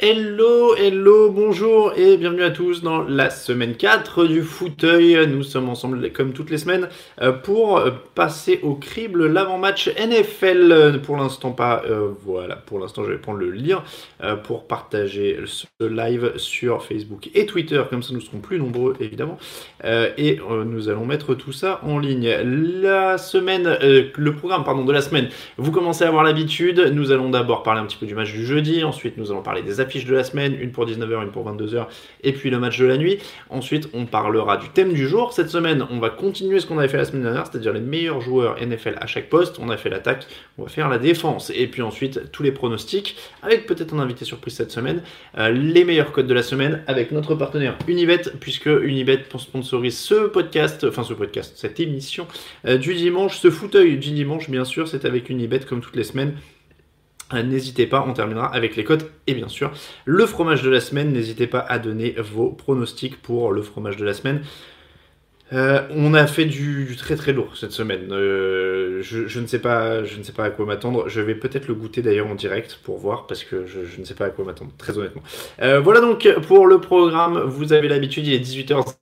Hello, hello, bonjour et bienvenue à tous dans la semaine 4 du fauteuil. Nous sommes ensemble comme toutes les semaines euh, pour passer au crible l'avant-match NFL. Pour l'instant pas, euh, voilà, pour l'instant je vais prendre le lien euh, pour partager ce live sur Facebook et Twitter, comme ça nous serons plus nombreux évidemment. Et nous allons mettre tout ça en ligne. La semaine, le programme pardon de la semaine, vous commencez à avoir l'habitude. Nous allons d'abord parler un petit peu du match du jeudi, ensuite nous allons parler des affiche de la semaine, une pour 19h, une pour 22h, et puis le match de la nuit. Ensuite, on parlera du thème du jour. Cette semaine, on va continuer ce qu'on avait fait la semaine dernière, c'est-à-dire les meilleurs joueurs NFL à chaque poste. On a fait l'attaque, on va faire la défense, et puis ensuite tous les pronostics, avec peut-être un invité surprise cette semaine, euh, les meilleurs codes de la semaine, avec notre partenaire Unibet, puisque Unibet sponsorise ce podcast, enfin ce podcast, cette émission euh, du dimanche, ce fauteuil du dimanche, bien sûr, c'est avec Unibet comme toutes les semaines. Euh, n'hésitez pas, on terminera avec les cotes et bien sûr le fromage de la semaine. N'hésitez pas à donner vos pronostics pour le fromage de la semaine. Euh, on a fait du, très très lourd cette semaine. Euh, je, ne sais pas, je ne sais pas à quoi m'attendre. Je vais peut-être le goûter d'ailleurs en direct pour voir parce que je, ne sais pas à quoi m'attendre, très honnêtement. voilà donc pour le programme. Vous avez l'habitude, il est 18h.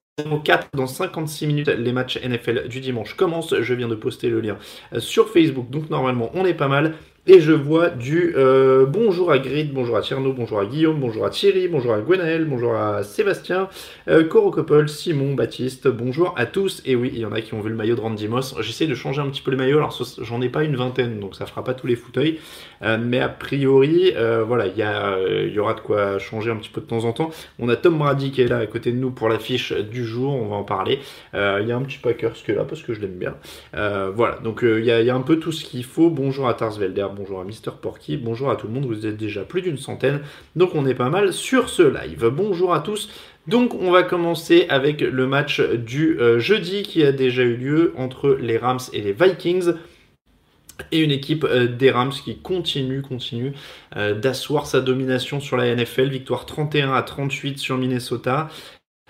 4 dans 56 minutes, les matchs NFL du dimanche commencent. Je viens de poster le lien sur Facebook, donc normalement on est pas mal. Et je vois du euh, bonjour à Grid, bonjour à Tierno, bonjour à Guillaume, bonjour à Thierry, bonjour à Gwenaël, bonjour à Sébastien, euh, Coro Simon, Baptiste, bonjour à tous. Et oui, il y en a qui ont vu le maillot de Randy Moss. J'essaie de changer un petit peu les maillots, alors j'en ai pas une vingtaine, donc ça fera pas tous les fauteuils. Euh, mais a priori, euh, voilà, il y, aura de quoi changer un petit peu de temps en temps. On a Tom Brady qui est là à côté de nous pour l'affiche du jour, on va en parler. Il y a un petit Packers qui est là parce que je l'aime bien. voilà, donc il y, a un peu tout ce qu'il faut. Bonjour à Tarsvelder bonjour à Mister Porky, bonjour à tout le monde, vous êtes déjà plus d'une centaine, donc on est pas mal sur ce live. Bonjour à tous, donc on va commencer avec le match du euh, jeudi qui a déjà eu lieu entre les Rams et les Vikings. Et une équipe euh, des Rams qui continue, continue euh, d'asseoir sa domination sur la NFL. Victoire 31 à 38 sur Minnesota.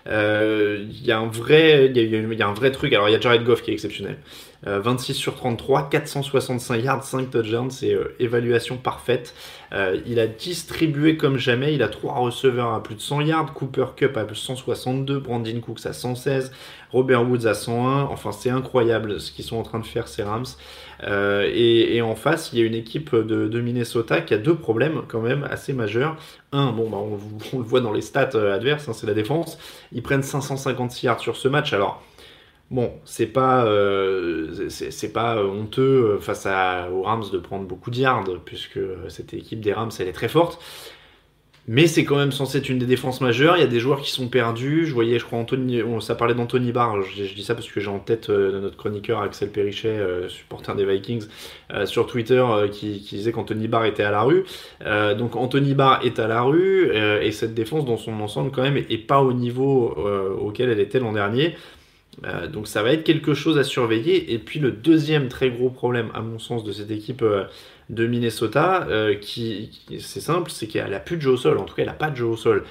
Il y, a un vrai, y, y a un vrai truc. Alors il y a Jared Goff qui est exceptionnel. 26 euh, sur 33, 465 yards, 5 touchdowns, c'est euh, évaluation parfaite. Euh, il a distribué comme jamais, il a 3 receveurs à plus de 100 yards, Cooper Cup à 162, Brandon Cooks à 116, Robert Woods à 101. Enfin, c'est incroyable ce qu'ils sont en train de faire ces Rams. et, en face, il y a une équipe de, Minnesota qui a deux problèmes quand même assez majeurs. Un, bon, bah, on, le voit dans les stats adverses, hein, c'est la défense. Ils prennent 556 yards sur ce match. Alors, Bon, c'est pas, euh, c'est pas honteux euh, face aux Rams de prendre beaucoup de yards, puisque cette équipe des Rams, elle est très forte. Mais c'est quand même censé être une des défenses majeures. Il y a des joueurs qui sont perdus. Je voyais, je crois, ça parlait d'Anthony Barr. Je, dis ça parce que j'ai en tête euh, notre chroniqueur Axel Perrichet, supporter des Vikings, sur Twitter, qui, qui, disait qu'Anthony Barr était à la rue. donc Anthony Barr est à la rue et cette défense dans son ensemble quand même est pas au niveau auquel elle était l'an dernier. Euh, donc ça va être quelque chose à surveiller. Et puis le deuxième très gros problème, à mon sens, de cette équipe euh, de Minnesota, euh, qui, c'est simple, c'est qu'elle a plus de jeu au sol. En tout cas, elle n'a pas de jeu au sol.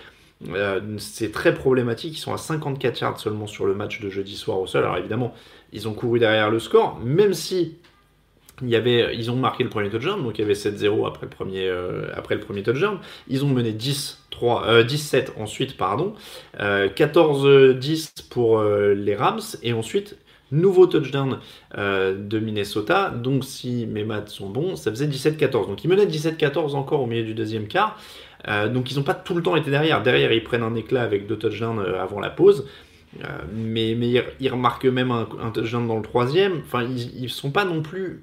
c'est très problématique. Ils sont à 54 yards seulement sur le match de jeudi soir au sol. Alors évidemment, ils ont couru derrière le score, même si il y avait, ils ont marqué le premier touchdown, donc il y avait 7-0 après, le premier, après le premier touchdown. Ils ont mené 10 3, 17 ensuite, pardon, 14-10 euh, pour euh, les Rams, et ensuite Nouveau touchdown de Minnesota. Donc si mes maths sont bons, ça faisait 17-14. Donc ils menaient 17-14 encore au milieu du deuxième quart. donc ils n'ont pas tout le temps été derrière. Derrière, ils prennent un éclat avec deux touchdowns avant la pause. mais, mais ils, remarquent même un, touchdown dans le troisième. Enfin, ils ne sont pas non plus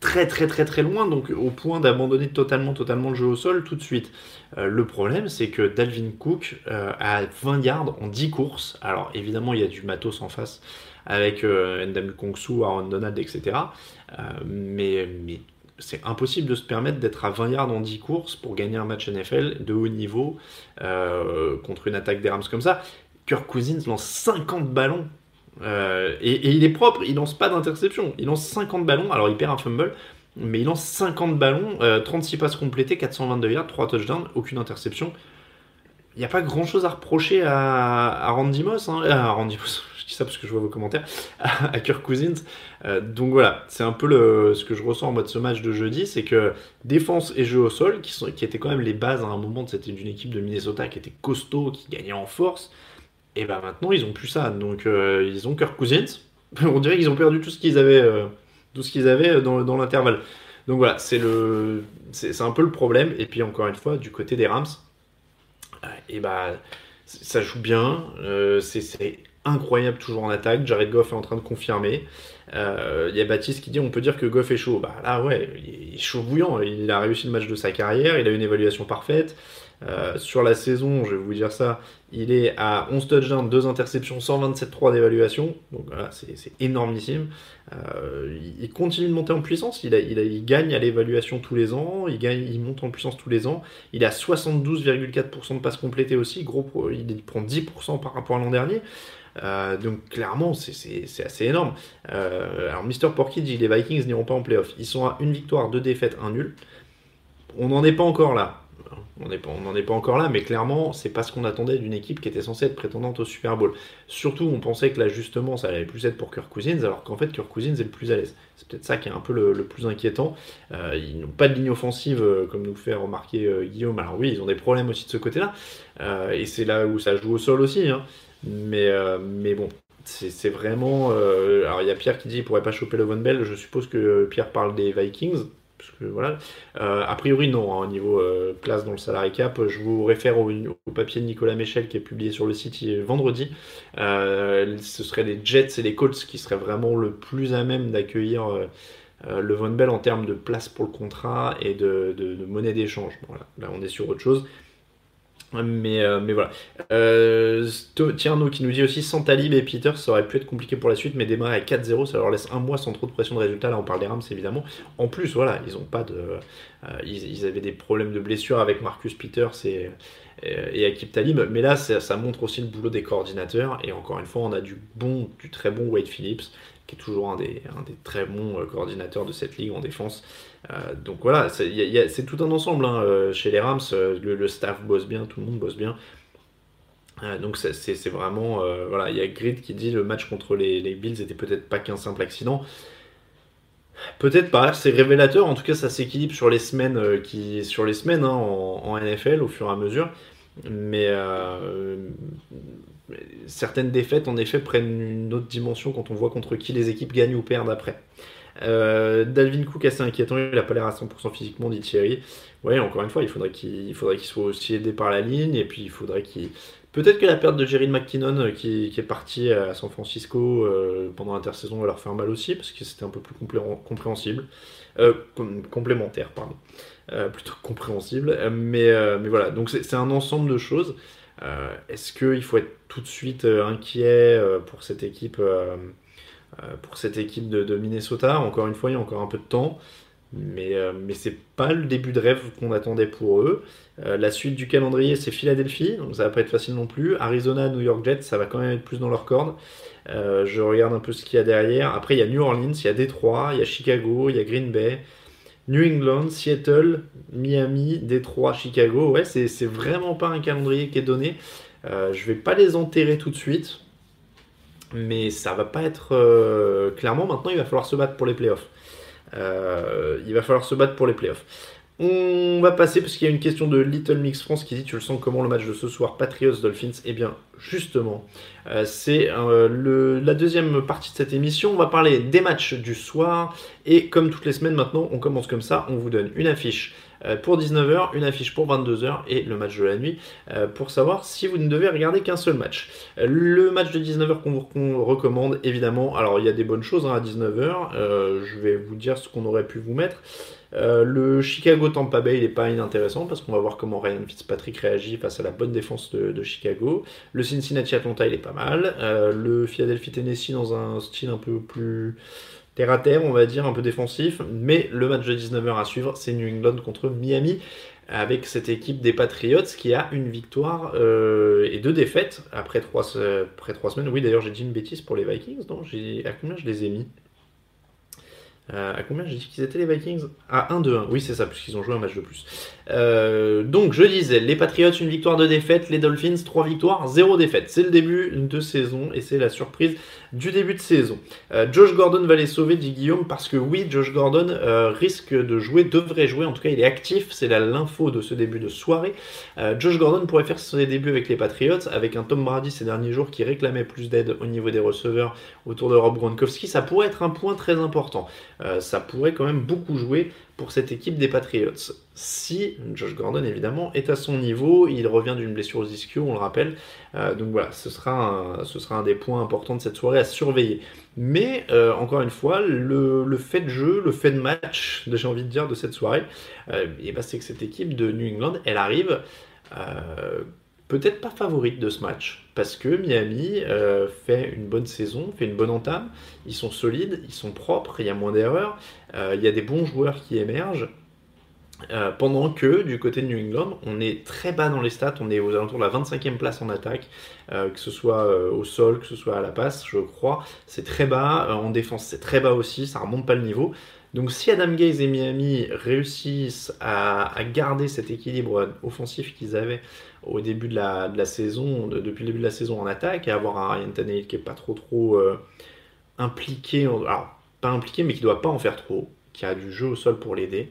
très très très très loin, donc au point d'abandonner totalement totalement le jeu au sol tout de suite. Euh, le problème, c'est que Dalvin Cook euh, a 20 yards en 10 courses. Alors évidemment, il y a du matos en face avec euh, Ndam Kongsu, Aaron Donald, etc. mais, mais c'est impossible de se permettre d'être à 20 yards en 10 courses pour gagner un match NFL de haut niveau contre une attaque des Rams comme ça. Kirk Cousins lance 50 ballons euh, et, il est propre, il lance pas d'interception. Il lance 50 ballons, alors il perd un fumble, mais il lance 50 ballons, 36 euh, passes complétées, 422 yards, 3 touchdowns, aucune interception. Il n'y a pas grand chose à reprocher à, Randy Moss, hein, à Randy Moss, je dis ça parce que je vois vos commentaires, à, Kirk Cousins. Euh, donc voilà, c'est un peu ce que je ressens en mode ce match de jeudi, c'est que défense et jeu au sol, qui, étaient quand même les bases à un moment, c'était d'une équipe de Minnesota qui était costaud, qui gagnait en force. Et ben maintenant, ils ont plus ça. Donc, euh, ils ont Kirk Cousins. On dirait qu'ils ont perdu tout ce qu'ils avaient, euh, tout ce qu'ils avaient dans, dans l'intervalle. Donc voilà, c'est le, c'est, un peu le problème. Et puis encore une fois, du côté des Rams, euh, et bah, ça joue bien. c'est, incroyable toujours en attaque. Jared Goff est en train de confirmer. Il y a Baptiste qui dit on peut dire que Goff est chaud. Bah là ouais, il est chaud bouillant. Il a réussi le match de sa carrière. Il a une évaluation parfaite. Euh, sur la saison, je vais vous dire ça, il est à 11 touchdowns, 2 interceptions, 127-3 d'évaluation. Donc voilà, c'est énormissime. Euh, il continue de monter en puissance. Il, gagne à l'évaluation tous les ans. Il, monte en puissance tous les ans. Il a 72,4% de passes complétées aussi. Gros, il prend 10% par rapport à l'an dernier. Euh, donc clairement, c'est assez énorme. alors Mr. Porky dit les Vikings n'iront pas en playoff. Ils sont à une victoire, deux défaites, un nul. On n'en est pas encore là. On n'en est pas encore là, mais clairement, c'est pas ce qu'on attendait d'une équipe qui était censée être prétendante au Super Bowl. Surtout, on pensait que l'ajustement, ça allait plus être pour Kirk Cousins, alors qu'en fait, Kirk Cousins est le plus à l'aise. C'est peut-être ça qui est un peu le, plus inquiétant. Euh, ils n'ont pas de ligne offensive, euh, comme nous fait remarquer euh, Guillaume. Alors oui, ils ont des problèmes aussi de ce côté-là, et c'est là où ça joue au sol aussi. Hein. Mais, mais bon, c'est vraiment. alors il y a Pierre qui dit qu'il pourrait pas choper le Von Bell. Je suppose que Pierre parle des Vikings voilà. Euh, a priori, non. Hein, au niveau euh, place dans le salary cap, je vous réfère au, papier de Nicolas Michel qui est publié sur le site vendredi. Euh, ce seraient les Jets et les Colts qui seraient vraiment le plus à même d'accueillir le Von Bell en termes de place pour le contrat et de, de monnaie d'échange. Là, on est sur autre chose. Mais, euh, mais voilà. Euh, Tierno qui nous dit aussi sans Talib et Peter, ça aurait pu être compliqué pour la suite, mais démarrer à 4-0, ça leur laisse un mois sans trop de pression de résultat. Là, on parle des Rams évidemment. En plus, voilà, ils ont pas de. Euh, ils, avaient des problèmes de blessure avec Marcus Peters et, et, Talib, mais là, ça, montre aussi le boulot des coordinateurs. Et encore une fois, on a du bon, du très bon Wade Phillips, qui est toujours un des, un des très bons coordinateurs de cette ligue en défense. Euh, donc voilà, c'est tout un ensemble. Hein, euh, chez les Rams, euh, le, staff bosse bien, tout le monde bosse bien. donc c'est vraiment... voilà, il y a Grid qui dit le match contre les, Bills était peut-être pas qu'un simple accident. Peut-être pas, c'est révélateur. En tout cas, ça s'équilibre sur les semaines, qui, sur les semaines hein, en, NFL au fur et à mesure. Mais certaines défaites, en effet, prennent une autre dimension quand on voit contre qui les équipes gagnent ou perdent après. Euh, Dalvin Cook assez inquiétant, il n'a pas l'air à 100% physiquement, dit Thierry. Oui, encore une fois, il faudrait qu'il soit aussi aidé par la ligne, et puis il faudrait qu'il. Peut-être que la perte de Jerry McKinnon, euh, qui, est parti à San Francisco euh, pendant l'intersaison, va leur faire mal aussi, parce que c'était un peu plus compréhensible. complémentaire, pardon. plutôt compréhensible. Mais, mais voilà, donc c'est un ensemble de choses. Est-ce qu'il faut être tout de suite inquiet pour cette équipe euh, pour cette équipe de, Minnesota? Encore une fois, il y a encore un peu de temps. Mais, euh, mais c'est pas le début de rêve qu'on attendait pour eux. Euh, la suite du calendrier, c'est Philadelphie, donc ça va pas être facile non plus. Arizona, New York Jets, ça va quand même être plus dans leur corde. je regarde un peu ce qu'il y a derrière. Après, il y a New Orleans, il y a Détroit, il y a Chicago, il y a Green Bay, New England, Seattle, Miami, Détroit, Chicago. Ouais, c'est vraiment pas un calendrier qui est donné. je vais pas les enterrer tout de suite mais ça va pas être euh, clairement maintenant il va falloir se battre pour les playoffs. Euh, il va falloir se battre pour les playoffs. On va passer parce qu'il y a une question de Little Mix France qui dit tu le sens comment le match de ce soir Patriots Dolphins? Eh bien justement euh, c'est euh, la deuxième partie de cette émission. On va parler des matchs du soir et comme toutes les semaines maintenant on commence comme ça. On vous donne une affiche euh, pour 19h, une affiche pour 22h et le match de la nuit pour savoir si vous ne devez regarder qu'un seul match. Le match de 19h qu'on vous recommande évidemment. Alors il y a des bonnes choses hein, à 19h. je vais vous dire ce qu'on aurait pu vous mettre. Euh, le Chicago Tampa Bay, n'est pas inintéressant parce qu'on va voir comment Ryan Fitzpatrick réagit face à la bonne défense de, Chicago. Le Cincinnati Atlanta, il est pas mal. Euh, le Philadelphia Tennessee dans un style un peu plus terre à terre, on va dire, un peu défensif. Mais le match de 19h à suivre, c'est New England contre Miami avec cette équipe des Patriots qui a une victoire euh, et deux défaites après trois, semaines. Oui, d'ailleurs, j'ai dit une bêtise pour les Vikings. À combien je les ai mis? À combien j'ai dit qu'ils étaient les Vikings? À 1-2-1, oui c'est ça, puisqu'ils ont joué un match de plus. Euh, donc je disais, les Patriots, une victoire de défaite, les Dolphins, trois victoires, zéro défaite. C'est le début de saison et c'est la surprise du début de saison. Euh, Josh Gordon va les sauver, dit Guillaume, parce que oui, Josh Gordon risque de jouer, devrait jouer, en tout cas il est actif, c'est l'info de ce début de soirée. Josh Gordon pourrait faire ses débuts avec les Patriots, avec un Tom Brady ces derniers jours qui réclamait plus d'aide au niveau des receveurs autour de Rob Gronkowski, ça pourrait être un point très important. Euh, ça pourrait quand même beaucoup jouer pour cette équipe des Patriots. Si Josh Gordon, évidemment, est à son niveau, il revient d'une blessure aux ischio, on le rappelle. Euh, donc voilà, ce sera, un, ce sera un des points importants de cette soirée à surveiller. Mais euh, encore une fois, le, fait de jeu, le fait de match, j'ai envie de dire, de cette soirée, et ben, c'est que cette équipe de New England, elle arrive peut-être pas favorite de ce match, parce que Miami euh, fait une bonne saison, fait une bonne entame, ils sont solides, ils sont propres, il y a moins d'erreurs, euh, il y a des bons joueurs qui émergent, euh, pendant que du côté de New England, on est très bas dans les stats, on est aux alentours de la 25e place en attaque, que ce soit au sol, que ce soit à la passe, je crois, c'est très bas, en défense c'est très bas aussi, ça remonte pas le niveau. Donc si Adam Gaze et Miami réussissent à, garder cet équilibre offensif qu'ils avaient au début de la, saison, depuis le début de la saison en attaque, et avoir un Ryan Tannehill qui est pas trop trop euh, impliqué, alors pas impliqué mais qui doit pas en faire trop, qui a du jeu au sol pour l'aider,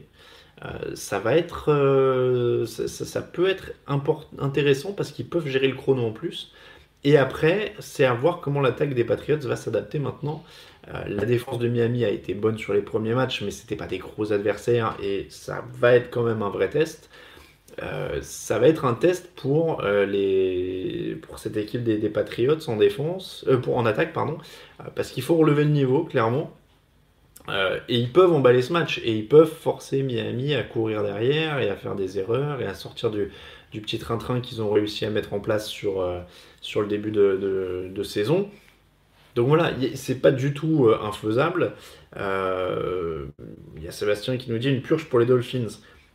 euh, ça va être, euh, ça, peut être intéressant parce qu'ils peuvent gérer le chrono en plus. Et après, c'est à voir comment l'attaque des Patriots va s'adapter maintenant. Euh, la défense de Miami a été bonne sur les premiers matchs, mais c'était pas des gros adversaires et ça va être quand même un vrai test. Euh, ça va être un test pour, euh, les... pour cette équipe des, Patriots en défense, pour, en attaque, pardon, parce qu'il faut relever le niveau, clairement. et ils peuvent emballer ce match, et ils peuvent forcer Miami à courir derrière et à faire des erreurs et à sortir du, du petit train-train qu'ils ont réussi à mettre en place sur, sur le début de, saison. Donc voilà, c'est pas du tout euh, infaisable. Euh, il y a Sébastien qui nous dit une purge pour les Dolphins.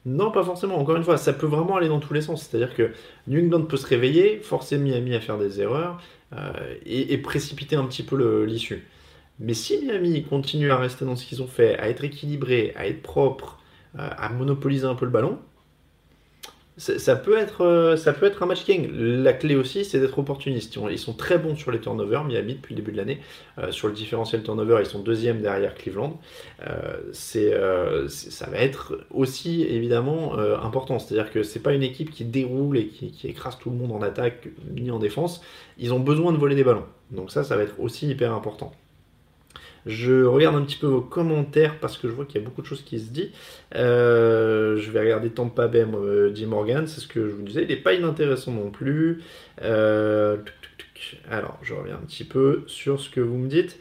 Non, pas forcément. Encore une fois, ça peut vraiment aller dans tous les sens. C'est-à-dire que New England peut se réveiller, forcer Miami à faire des erreurs euh, et, précipiter un petit peu l'issue. Mais si Miami continue à rester dans ce qu'ils ont fait, à être équilibré, à être propre, à monopoliser un peu le ballon, ça peut, être, euh, ça peut être un match king. La clé aussi, c'est d'être opportuniste. Ils sont très bons sur les turnovers, Miami, depuis le début de l'année. Euh, sur le différentiel turnover, ils sont deuxième derrière Cleveland. Euh, c'est, ça va être aussi, évidemment, important. C'est-à-dire que c'est pas une équipe qui déroule et qui, qui, écrase tout le monde en attaque ni en défense. Ils ont besoin de voler des ballons. Donc ça, ça va être aussi hyper important. Je regarde un petit peu vos commentaires parce que je vois qu'il y a beaucoup de choses qui se disent. Euh, je vais regarder Tampa Bay, Jim Morgan, c'est ce que je vous disais. Il n'est pas inintéressant non plus. Euh, alors, je reviens un petit peu sur ce que vous me dites.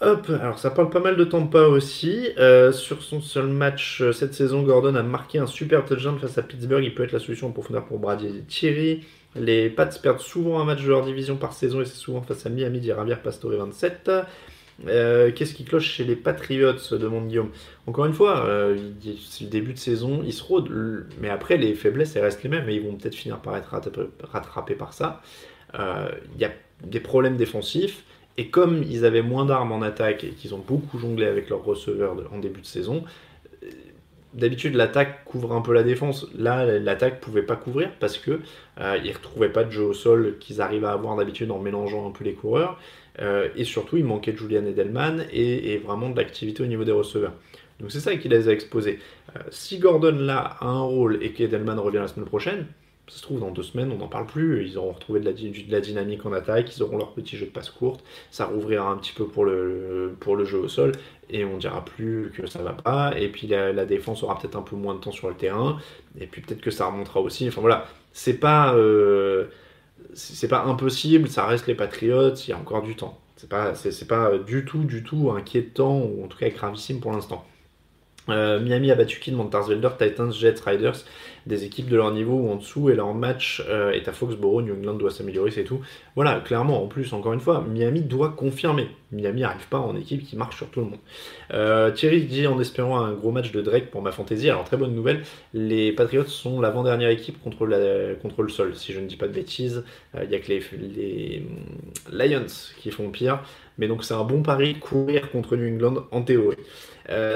Hop, alors ça parle pas mal de Tampa aussi. Euh, sur son seul match cette saison, Gordon a marqué un super touchdown face à Pittsburgh. Il peut être la solution en profondeur pour Brady et Thierry. Les Pats perdent souvent un match de leur division par saison et c'est souvent face à Miami, dit Pastore 27. Euh, qu'est-ce qui cloche chez les Patriots demande Guillaume. Encore une fois, euh, c'est le début de saison, ils se rôdent, mais après les faiblesses elles restent les mêmes et ils vont peut-être finir par être rattrapés, par ça. Euh, il y a des problèmes défensifs et comme ils avaient moins d'armes en attaque et qu'ils ont beaucoup jonglé avec leurs receveurs en début de saison, d'habitude l'attaque couvre un peu la défense. Là, l'attaque pouvait pas couvrir parce que euh, ils retrouvaient pas de jeu au sol qu'ils arrivent à avoir d'habitude en mélangeant un peu les coureurs. Euh, et surtout, il manquait de Julian Edelman et, vraiment de l'activité au niveau des receveurs. Donc c'est ça qui les a exposés. si Gordon là a un rôle et qu'Edelman revient la semaine prochaine, ça se trouve, dans deux semaines, on n'en parle plus. Ils auront retrouvé de la, dynamique en attaque, ils auront leur petit jeu de passe courte, ça rouvrira un petit peu pour le, pour le jeu au sol, et on dira plus que ça va pas. Et puis la, défense aura peut-être un peu moins de temps sur le terrain, et puis peut-être que ça remontera aussi. Enfin voilà, c'est pas, euh, pas impossible, ça reste les Patriots, il y a encore du temps. C'est pas, pas du tout, du tout inquiétant, ou en tout cas gravissime pour l'instant. Euh, Miami a battu qui de Montarsvelder, Titans, Jets, Riders des équipes de leur niveau ou en dessous et leur match euh, est à Foxborough, New England doit s'améliorer, c'est tout. Voilà, clairement, en plus, encore une fois, Miami doit confirmer. Miami n'arrive pas en équipe qui marche sur tout le monde. Euh, Thierry dit en espérant un gros match de Drake pour ma fantaisie. Alors, très bonne nouvelle, les Patriots sont l'avant-dernière équipe contre, le sol, si je ne dis pas de bêtises. Il euh, n'y a que les, les Lions qui font pire. Mais donc, c'est un bon pari courir contre New England en théorie.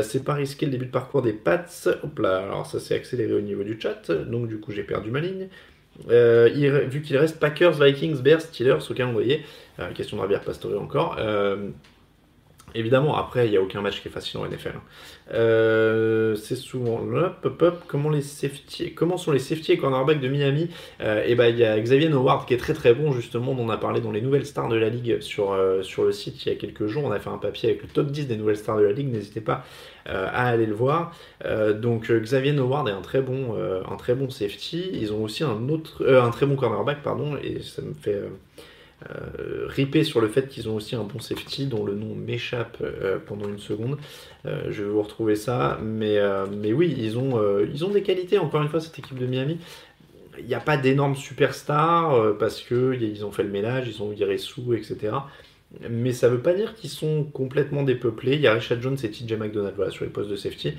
C'est pas risqué le début de parcours des Pats. Hop là, alors ça s'est accéléré au niveau du chat, donc du coup j'ai perdu ma ligne. Euh, vu qu'il reste Packers, Vikings, Bears, Steelers au calendrier, euh, question de Rabier Pastore encore. Évidemment, après, il n'y a aucun match qui est facile en NFL. Hein. Euh, c'est souvent là, pop, pop, comment, safety, comment sont les safety et cornerbacks de Miami? Et euh, eh ben, il y a Xavier Howard qui est très très bon, justement, dont on a parlé dans les nouvelles stars de la ligue sur, euh, sur le site il y a quelques jours. On a fait un papier avec le top 10 des nouvelles stars de la ligue, n'hésitez pas à aller le voir. donc, Xavier Howard est un très bon, un très bon safety. Ils ont aussi un, autre, un très bon cornerback, pardon, et ça me fait euh, ripé sur le fait qu'ils ont aussi un bon safety dont le nom m'échappe euh, pendant une seconde. Euh, je vais vous retrouver ça, mais, mais oui, ils ont, ils ont des qualités, encore une fois, cette équipe de Miami. Il n'y a pas d'énormes superstars parce qu'ils ont fait le ménage, ils ont viré sous, etc. Mais ça ne veut pas dire qu'ils sont complètement dépeuplés. Il y a Richard Jones et TJ McDonald voilà, sur les postes de safety.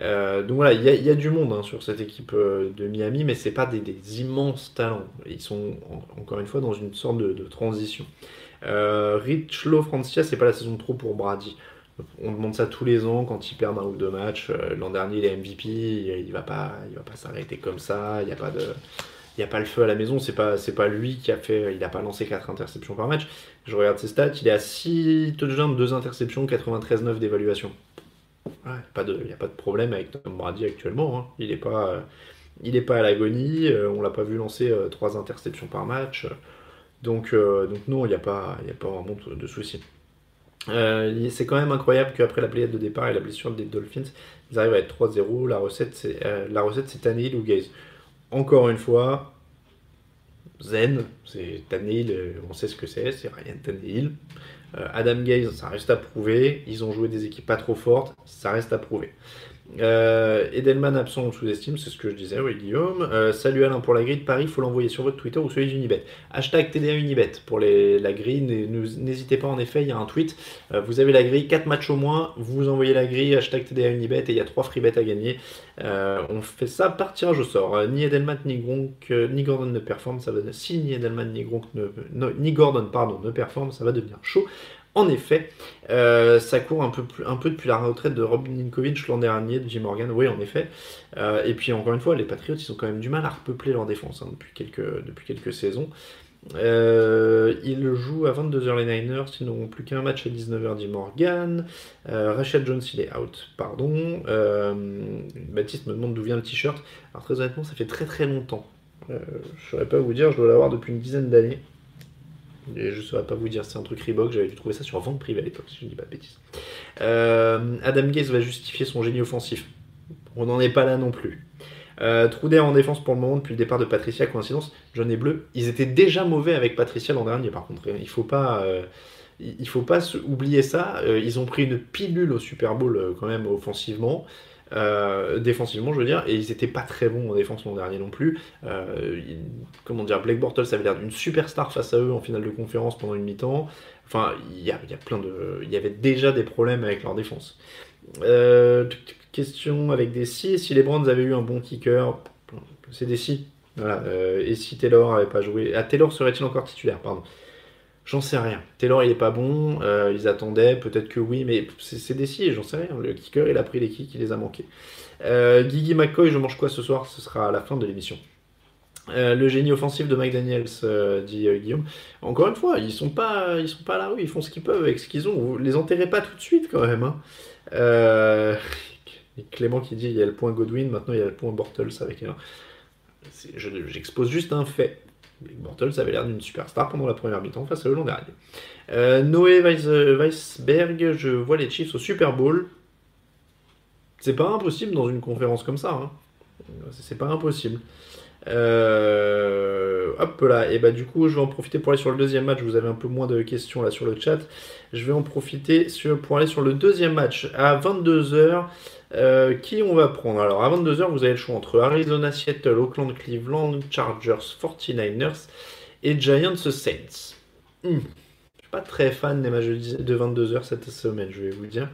Euh, donc voilà, il y, a du monde hein, sur cette équipe euh, de Miami, mais c'est pas des, immenses talents. Ils sont encore une fois dans une sorte de, transition. Euh, Rich Low Francia, c'est pas la saison trop pour Brady. On demande ça tous les ans quand il perd un ou deux matchs. L'an dernier, il est MVP, il va pas, il va pas s'arrêter comme ça. Il n'y a pas de, il y a pas le feu à la maison. C'est pas, c'est pas lui qui a fait, il n'a pas lancé 4 interceptions par match. Je regarde ses stats, il est à 6 touchdowns, 2 interceptions, 93-9 d'évaluation il n'y a pas de problème avec Tom Brady actuellement. Hein. Il n'est pas, euh, pas à l'agonie. Euh, on l'a pas vu lancer euh, trois interceptions par match. Donc, donc non, il n'y a, pas, a pas vraiment de, de soucis. c'est quand même incroyable qu'après la pléiade de départ et la blessure des Dolphins, ils arrivent à être 3-0. La recette, c'est la recette, c'est Tannehill ou Gaze. Encore une fois, Zen, c'est Tannehill, on sait ce que c'est, c'est Ryan Tannehill. Euh, Adam Gaze, ça reste à prouver. Ils ont joué des équipes pas trop fortes, ça reste à prouver. Euh, Edelman absent, on sous-estime, c'est ce que je disais, oui, Guillaume. Euh, salut Alain pour la grille de Paris, il faut l'envoyer sur votre Twitter ou celui d'Unibet. Hashtag TDA Unibet pour la grille, n'hésitez pas en effet, il y a un tweet. vous avez la grille, 4 matchs au moins, vous envoyez la grille, hashtag TDA Unibet et il y a 3 free bets à gagner. on fait ça par tirage au sort. ni Edelman ni Gronk, ni Gordon ne performent, ça va si ni Edelman ni Gronk ni Gordon pardon ne performent, ça va devenir chaud. En effet, euh, ça court un peu, depuis la retraite de Rob Ninkovich l'an dernier, de Jim Morgan, oui en effet. Euh, et puis encore une fois, les Patriots, ils ont quand même du mal à repeupler leur défense hein, depuis, quelques, depuis quelques saisons. Euh, ils jouent à 22h les Niners, ils n'auront plus qu'un match à 19h dit Morgan. Rachel Jones, il est out, pardon. Baptiste me demande d'où vient le t-shirt. Alors très honnêtement, ça fait très très longtemps. je ne saurais pas vous dire, je dois l'avoir depuis une dizaine d'années. Et je ne saurais pas vous dire, c'est un truc Reebok, j'avais dû trouver ça sur vente privée à l'époque, si je ne dis pas de bêtises. Euh, Adam Gaze va justifier son génie offensif. On n'en est pas là non plus. Euh, en défense pour le moment depuis le départ de Patricia, coïncidence, jaune et bleu. Ils étaient déjà mauvais avec Patricia l'an dernier par contre. Il faut euh, faut pas oublier ça. Euh, ils ont pris une pilule au Super Bowl quand même offensivement. Euh, défensivement, je veux dire, et ils étaient pas très bons en défense l'an dernier non plus. Euh, comment dire, Blake Bortles avait l'air d'une superstar face à eux en finale de conférence pendant une mi-temps. Enfin, il y, a, plein de, il y avait déjà des problèmes avec leur défense. Euh, question avec des si, si les Browns avaient eu un bon kicker, c'est des si. Voilà. et si Taylor avait pas joué, ah Taylor serait-il encore titulaire, pardon. J'en sais rien. Taylor, il est pas bon. Euh, ils attendaient, peut-être que oui, mais c'est décidé, j'en sais rien. Le kicker, il a pris les kicks, il les a manqués. Euh, Guigui McCoy, je mange quoi ce soir? Ce sera à la fin de l'émission. Euh, le génie offensif de Mike Daniels, dit Guillaume. Encore une fois, ils sont pas, ils sont pas à la rue, ils font ce qu'ils peuvent avec ce qu'ils ont. Vous les enterrez pas tout de suite quand même. Hein. Clément qui dit il y a le point Godwin, maintenant il y a le point Bortles avec un. J'expose juste un fait. Bortles avait l'air d'une superstar pendant la première mi-temps face à l'an dernier. Euh, Noé Weisberg, je vois les Chiefs au Super Bowl. C'est pas impossible dans une conférence comme ça. Hein. C'est pas impossible. Euh, hop là, et bah du coup je vais en profiter pour aller sur le deuxième match. Vous avez un peu moins de questions là sur le chat. Je vais en profiter pour aller sur le deuxième match à 22h. Euh, qui on va prendre Alors à 22h, vous avez le choix entre Arizona, Seattle, Oakland, Cleveland, Chargers, 49ers et Giants Saints. Hmm. Je suis pas très fan des matchs de 22h cette semaine, je vais vous dire.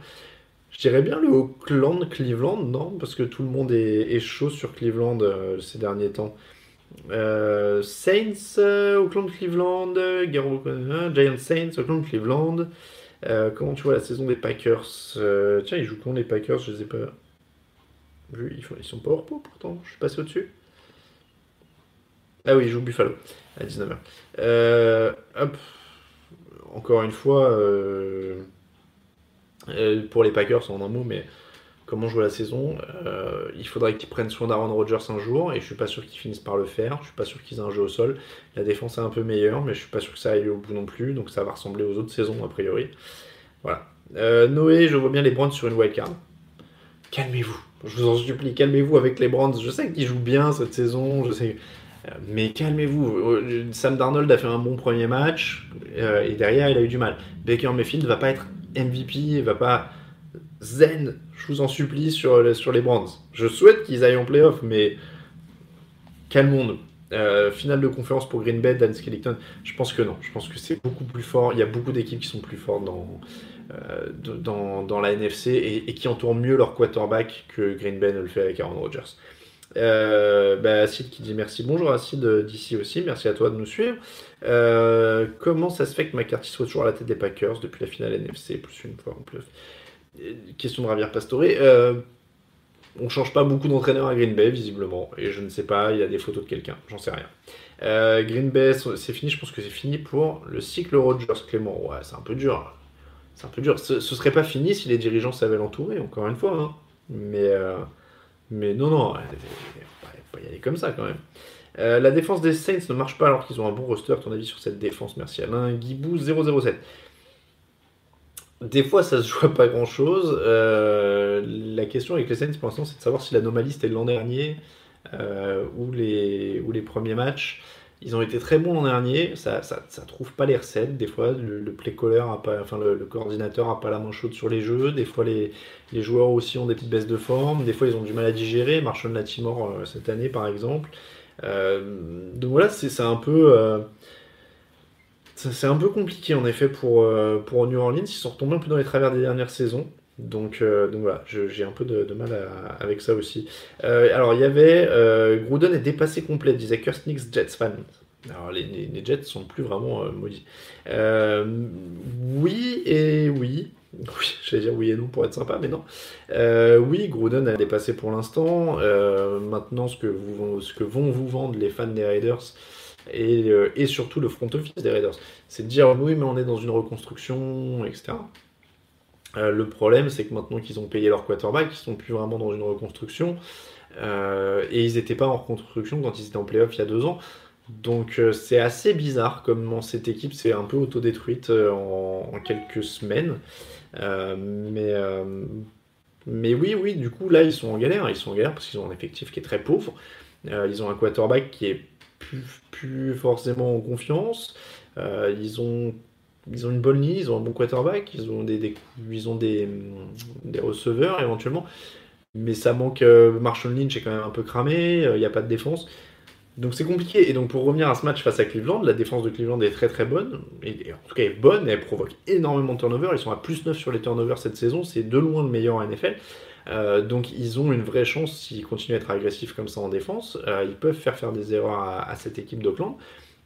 Je dirais bien le Oakland, Cleveland, non Parce que tout le monde est, chaud sur Cleveland euh, ces derniers temps. Euh, Saints, Oakland, Cleveland, Giants Saints, Oakland, Cleveland. Euh, comment tu vois la saison des Packers euh, Tiens, ils jouent quand les Packers Je les ai pas vus. Ils, sont pas hors pot pourtant. Je suis passé au-dessus. Ah oui, ils jouent Buffalo à 19h. Euh, hop. Encore une fois, pour les Packers en un mot, mais comment jouer la saison. Euh, il faudrait qu'ils prennent soin d'Aaron Rodgers un jour, et je suis pas sûr qu'ils finissent par le faire. Je suis pas sûr qu'ils aient un jeu au sol. La défense est un peu meilleure, mais je suis pas sûr que ça aille au bout non plus, donc ça va ressembler aux autres saisons a priori. Voilà. Euh, Noé, je vois bien les Browns sur une wildcard. Calmez-vous. Je vous en supplie, calmez-vous avec les Browns. Je sais qu'ils jouent bien cette saison, je sais. Euh, mais calmez-vous. Sam Darnold a fait un bon premier match et derrière il a eu du mal. Baker Mayfield va pas être MVP, va pas zen, je vous en supplie, sur, sur les Brands. Je souhaite qu'ils aillent en playoff, mais calmons-nous. Euh, finale de conférence pour Green Bay, Dan Skellington, je pense que non. Je pense que c'est beaucoup plus fort. Il y a beaucoup d'équipes qui sont plus fortes dans, euh, dans, la NFC et, qui entourent mieux leur quarterback que Green Bay ne le fait avec Aaron Rodgers. Euh, bah, Acid qui dit merci. Bonjour Acid d'ici aussi, merci à toi de nous suivre. Euh, comment ça se fait que McCarthy soit toujours à la tête des Packers depuis la finale NFC plus une fois en plus question de Ravière Pastore. Euh, on change pas beaucoup d'entraîneurs à Green Bay, visiblement. Et je ne sais pas, il y a des photos de quelqu'un, j'en sais rien. Euh, Green Bay, c'est fini, je pense que c'est fini pour le cycle Rogers Clément. Ouais, c'est un peu dur. C'est un peu dur. Ce, ce, serait pas fini si les dirigeants savaient l'entourer, encore une fois. Hein. Mais, euh, mais non, non, il pas y aller comme ça quand même. Euh, la défense des Saints ne marche pas alors qu'ils ont un bon roster. Ton avis sur cette défense? Merci Alain. Guibou 007. Des fois, ça se joue pas grand chose. Euh, la question avec les Saints pour l'instant, c'est de savoir si l'anomalie c'était l'an dernier euh, ou, les, ou les premiers matchs. Ils ont été très bons l'an dernier, ça, ça, trouve pas les recettes. Des fois, le, play caller a pas, enfin le, coordinateur a pas la main chaude sur les jeux. Des fois, les, les, joueurs aussi ont des petites baisses de forme. Des fois, ils ont du mal à digérer. Marshall Latimore euh, cette année, par exemple. donc voilà, c'est un peu c'est un peu compliqué en effet pour, euh, pour New Orleans. Ils sont retombés un peu dans les travers des dernières saisons. Donc, euh, donc voilà, j'ai un peu de, mal avec ça aussi. Euh, alors il y avait Gruden est dépassé complet, disait Kirstnick's Jets fan. Alors les, les, Jets sont plus vraiment maudits. oui et oui. Oui, j'allais dire oui et non pour être sympa, mais non. oui, Gruden a dépassé pour l'instant. maintenant, ce que, vous, ce que vont vous vendre les fans des Raiders, euh, et, surtout le front office des Raiders. C'est de dire oui, mais on est dans une reconstruction, etc. Euh, le problème, c'est que maintenant qu'ils ont payé leur quarterback, ils sont plus vraiment dans une reconstruction. Euh, et ils n'étaient pas en reconstruction quand ils étaient en playoff il y a deux ans. Donc c'est assez bizarre comment cette équipe s'est un peu autodétruite en, en quelques semaines. mais, mais oui, oui, du coup là ils sont en galère. Ils sont en galère parce qu'ils ont un effectif qui est très pauvre. ils ont un quarterback qui est plus, forcément en confiance. Euh, ils, ont, ils ont une bonne ligne, ils ont un bon quarterback, ils ont des, ils ont des, des receveurs éventuellement. Mais ça manque. Euh, Marshall Lynch est quand même un peu cramé, euh, il n'y a pas de défense. Donc c'est compliqué. Et donc pour revenir à ce match face à Cleveland, la défense de Cleveland est très très bonne. En tout cas, elle est bonne elle provoque énormément de turnovers. Ils sont à plus 9 sur les turnovers cette saison. C'est de loin le meilleur en NFL. Euh, donc ils ont une vraie chance s'ils continuent à être agressifs comme ça en défense. Euh, ils peuvent faire faire des erreurs à, cette équipe d'Oakland.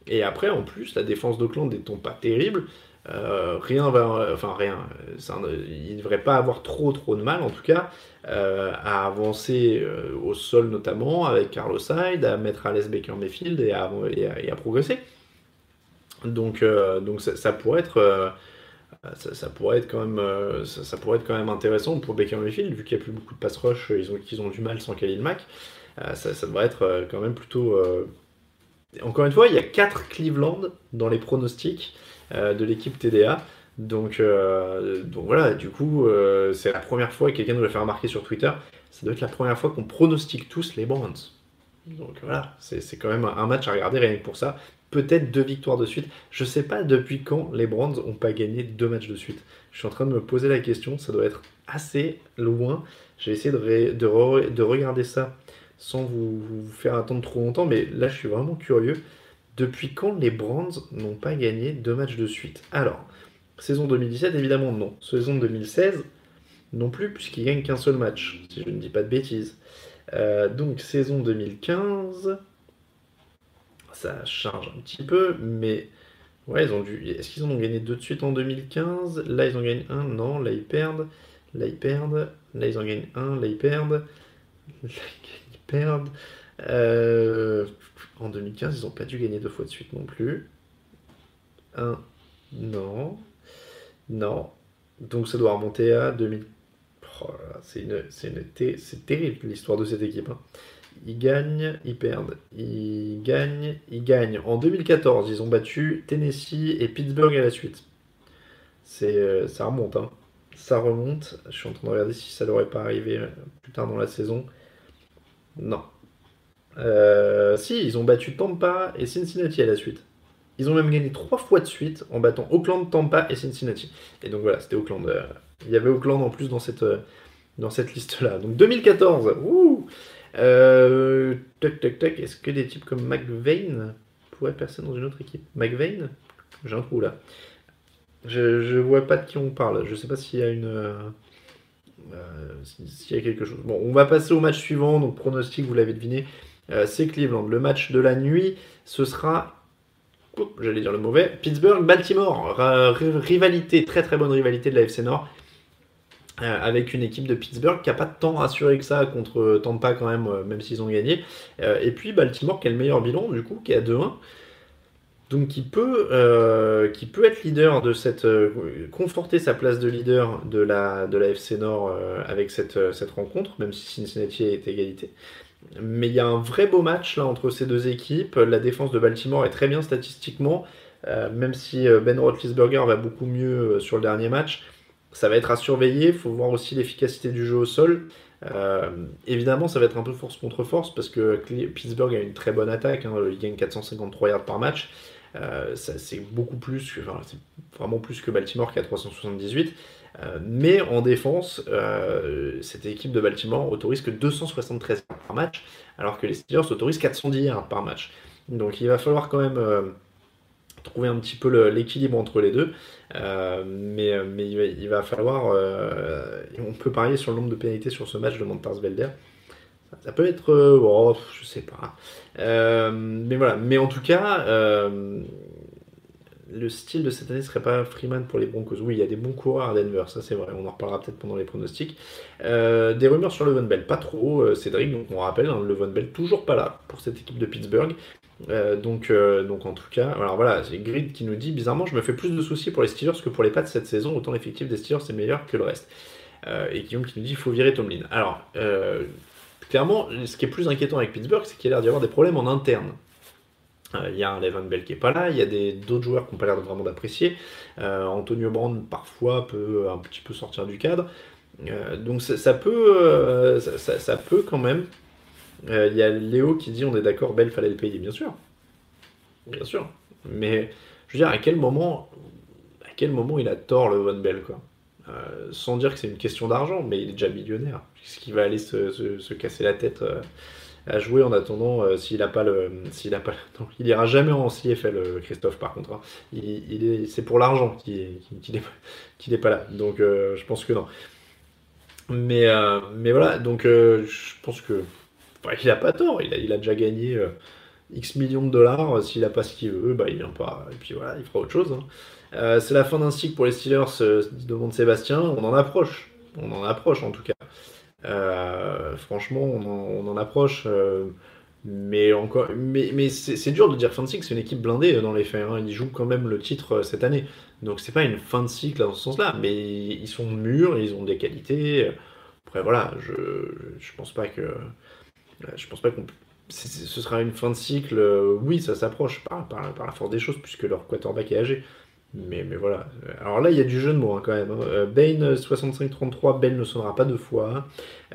Et après, en plus, la défense d'Oakland n'étant pas terrible, euh, rien va, enfin rien, ça, il ne devrait pas avoir trop trop de mal en tout cas à avancer au sol notamment avec Carlos Hyde, à mettre à l'aise Baker Mayfield et à, et à, progresser. Donc, donc ça, pourrait être ça, pourrait être quand même, ça, pourrait être quand même intéressant pour Baker Mayfield, vu qu'il n'y a plus beaucoup de pass rush, ils ont, qu'ils ont du mal sans Khalil Mack. Ça, ça, devrait être quand même plutôt. Encore une fois, il y a 4 Cleveland dans les pronostics de l'équipe TDA. Donc, donc voilà, du coup, c'est la première fois que quelqu'un nous l'a fait remarquer sur Twitter. Ça doit être la première fois qu'on pronostique tous les Browns. Donc voilà, c'est quand même un match à regarder rien que pour ça. Peut-être deux victoires de suite. Je sais pas depuis quand les Browns n'ont pas gagné deux matchs de suite. Je suis en train de me poser la question, ça doit être assez loin. J'ai essayé de, de, regarder ça sans vous, faire attendre trop longtemps, mais là je suis vraiment curieux. Depuis quand les Browns n'ont pas gagné deux matchs de suite? Alors, saison 2017, évidemment non. Saison 2016, non plus, puisqu'ils gagnent qu'un seul match, si je ne dis pas de bêtises. Euh, donc saison 2015, ça charge un petit peu, mais ouais, ils ont dû. Est-ce qu'ils en ont gagné deux de suite en 2015 Là, ils en gagnent un, non, là ils perdent, là ils perdent, là ils en gagnent un, là ils perdent, là ils perdent. Euh, en 2015, ils n'ont pas dû gagner deux fois de suite non plus. Un, non, non. Donc ça doit remonter à 2015. Oh c'est terrible l'histoire de cette équipe. Hein. Ils gagnent, ils perdent, ils gagnent, ils gagnent. En 2014, ils ont battu Tennessee et Pittsburgh à la suite. C'est, euh, ça remonte, hein. ça remonte. Je suis en train de regarder si ça n'aurait pas arrivé euh, plus tard dans la saison. Non. Euh, si, ils ont battu Tampa et Cincinnati à la suite. Ils ont même gagné trois fois de suite en battant Auckland, Tampa et Cincinnati. Et donc voilà, c'était Auckland. Il y avait Auckland en plus dans cette, dans cette liste-là. Donc 2014, ouh euh, Tac, tac, tac. Est-ce que des types comme McVeigh pourraient passer dans une autre équipe? McVeigh? J'ai un trou là. Je, je vois pas de qui on parle. Je sais pas s'il y a une. Euh, s'il y a quelque chose. Bon, on va passer au match suivant. Donc, pronostic, vous l'avez deviné, c'est Cleveland. Le match de la nuit, ce sera j'allais dire le mauvais, Pittsburgh-Baltimore, rivalité, très très bonne rivalité de la FC Nord. Euh, avec une équipe de Pittsburgh qui n'a pas tant rassuré que ça contre Tampa quand même, euh, même s'ils ont gagné. Euh, et puis Baltimore qui a le meilleur bilan du coup, qui est à 2-1. Donc qui peut, qui peut être leader de cette... conforter sa place de leader de la, de la FC Nord avec cette, cette rencontre, même si Cincinnati est égalité. Mais il y a un vrai beau match là entre ces deux équipes. La défense de Baltimore est très bien statistiquement, même si Ben Roethlisberger va beaucoup mieux sur le dernier match ça va être à surveiller. Il faut voir aussi l'efficacité du jeu au sol. Euh, évidemment, ça va être un peu force contre force parce que Pittsburgh a une très bonne attaque. Hein. il gagne 453 yards par match. Euh, c'est beaucoup plus, vraiment plus que Baltimore qui a 378. Euh, mais en défense, cette équipe de Baltimore autorise que 273 yards par match, alors que les Steelers autorisent 410 yards par match. Donc il va falloir quand même trouver un petit peu l'équilibre entre les deux. Euh, mais, euh, mais il, va, falloir. Euh, on peut parier sur le nombre de pénalités sur ce match de Montars-Belder. Ça, peut être. Oh, je sais pas. mais voilà. Mais en tout cas, le style de cette année serait pas Freeman pour les Broncos. Oui, il y a des bons coureurs à Denver, ça c'est vrai. On en reparlera peut-être pendant les pronostics. des rumeurs sur le Von Bell, pas trop, Cédric. Donc on rappelle, hein, le Von Bell toujours pas là pour cette équipe de Pittsburgh. Euh, donc, euh, en tout cas, alors voilà, c'est Grid qui nous dit bizarrement, je me fais plus de soucis pour les Steelers que pour les Pats cette saison, autant l'effectif des Steelers c'est meilleur que le reste. Euh, et Guillaume qui nous dit il faut virer Tomlin. Alors, clairement, ce qui est plus inquiétant avec Pittsburgh, c'est qu'il a l'air d'y avoir des problèmes en interne. Il y a un Levan Bell qui est pas là, il y a d'autres joueurs qui n'ont pas l'air vraiment d'apprécier. Antonio Brand parfois peut un petit peu sortir du cadre. donc ça, peut, ça, ça, peut quand même euh, il y a Léo qui dit on est d'accord, Bell fallait le payer, bien sûr. Bien sûr. Mais je veux dire, à quel moment, à quel moment il a tort le Von Bell, quoi? Euh, Sans dire que c'est une question d'argent, mais il est déjà millionnaire. Est-ce qu'il va aller se, casser la tête euh, à jouer en attendant s'il a pas le. S'il a pas, il ira jamais en CFL, Christophe, par contre. Hein. Il, est, c'est pour l'argent qu'il n'est pas là. Donc je pense que non. Mais, mais voilà, donc je pense que il a pas tort, il a, déjà gagné euh, X millions de dollars. Euh, s'il a pas ce qu'il veut, bah, il vient pas. Et puis voilà, il fera autre chose. Hein. Euh, c'est la fin d'un cycle pour les Steelers, demande Sébastien. On en approche. On en approche en tout cas. Franchement, on en, approche. Mais encore, mais, c'est dur de dire fin de cycle, c'est une équipe blindée dans les faits. Hein. Ils jouent quand même le titre cette année. Donc c'est pas une fin de cycle dans ce sens-là, mais ils sont mûrs, ils ont des qualités. Après voilà, je, pense pas que je pense pas ce sera une fin de cycle. oui, ça s'approche par, par, la force des choses puisque leur quarterback est âgé. Mais, mais voilà. Alors là, il y a du jeu de mots hein, quand même. Hein. Bane 6533, Belle ne sonnera pas deux fois.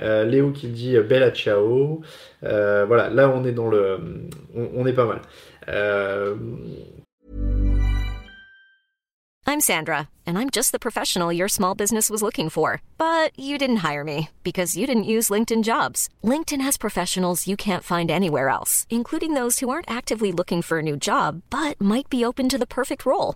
Euh, Léo qui dit Bella ciao. Euh, voilà, là on est dans le. On, on est pas mal. Euh... I'm Sandra, and I'm just the professional your small business was looking for. But you didn't hire me because you didn't use LinkedIn jobs. LinkedIn has professionals you can't find anywhere else, including those who aren't actively looking for a new job but might be open to the perfect role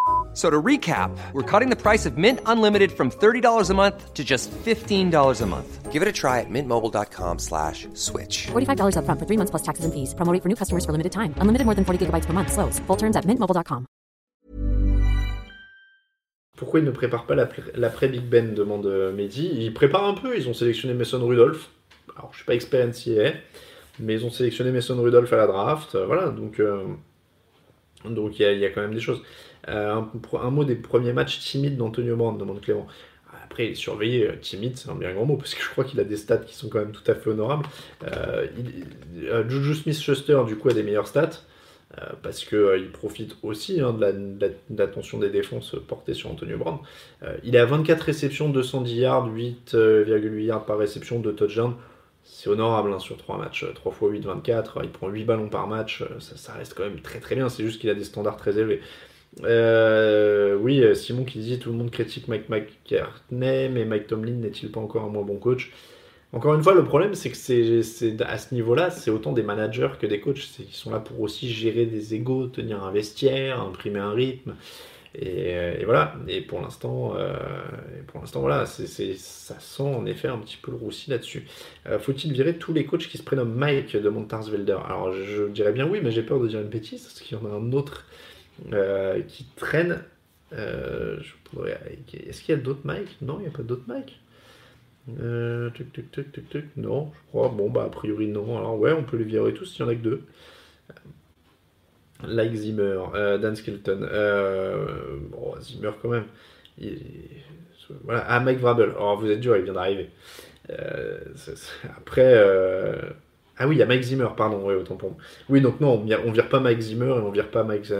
So to recap, we're cutting the price of Mint Unlimited from $30 a month to just $15 a month. Give it a try at mintmobile.com slash switch. $45 up front for three months plus taxes and fees. Promo for new customers for limited time. Unlimited more than 40 gigabytes per month. Slows. Full terms at mintmobile.com. Pourquoi ils ne préparent pas l'après-Big Ben demande Mehdi. Ils préparent un peu. Ils ont sélectionné Mason Rudolph. Alors, je suis pas expert NCAA, mais ils ont sélectionné Mason Rudolph à la draft. Voilà, donc... Euh, Donc il y, a quand même des choses. Euh, un, mot des premiers matchs timides d'Antonio Brown, demande Clément. Après, surveiller euh, timide, c'est un bien grand mot, parce que je crois qu'il a des stats qui sont quand même tout à fait honorables. Euh, Juju Smith-Schuster, du coup, a des meilleures stats, parce qu'il profite aussi hein, de l'attention des défenses portées sur Antonio Brown. il est à 24 réceptions, 210 yards, 8,8 yards par réception, de touchdowns c'est honorable hein, sur 3 matchs. 3 x 8, 24. Il prend 8 ballons par match. Ça, reste quand même très très bien. C'est juste qu'il a des standards très élevés. Euh, oui, Simon qui dit tout le monde critique Mike McCartney, mais Mike Tomlin n'est-il pas encore un moins bon coach? Encore une fois, le problème, c'est que c'est à ce niveau-là, c'est autant des managers que des coachs. Ils sont là pour aussi gérer des égaux, tenir un vestiaire, imprimer un rythme. Euh, et, voilà. Et pour l'instant, euh, pour l'instant, voilà, ça sent en effet un petit peu le roussi là-dessus. Euh, faut-il virer tous les coachs qui se prénomment Mike de Montarsvelder Alors, je, dirais bien oui, mais j'ai peur de dire une bêtise parce qu'il y en a un autre qui traîne. je pourrais... Est-ce qu'il y a d'autres Mike Non, il n'y a pas d'autres Mike. tuc, tuc, tuc, tuc, tuc. Non, je crois. Bon, bah, a priori, non. Alors, ouais, on peut les virer tous, il n'y en a que deux. Like Zimmer, euh, Dan Skilton. Euh, bon, Zimmer quand même. voilà. Ah, Mike Vrabel. Oh, vous êtes dur, il vient d'arriver. Euh, après. Ah oui, il y a Mike Zimmer, pardon, oui, autant pour moi. Oui, donc non, on ne vire pas Mike Zimmer et on vire pas Mike,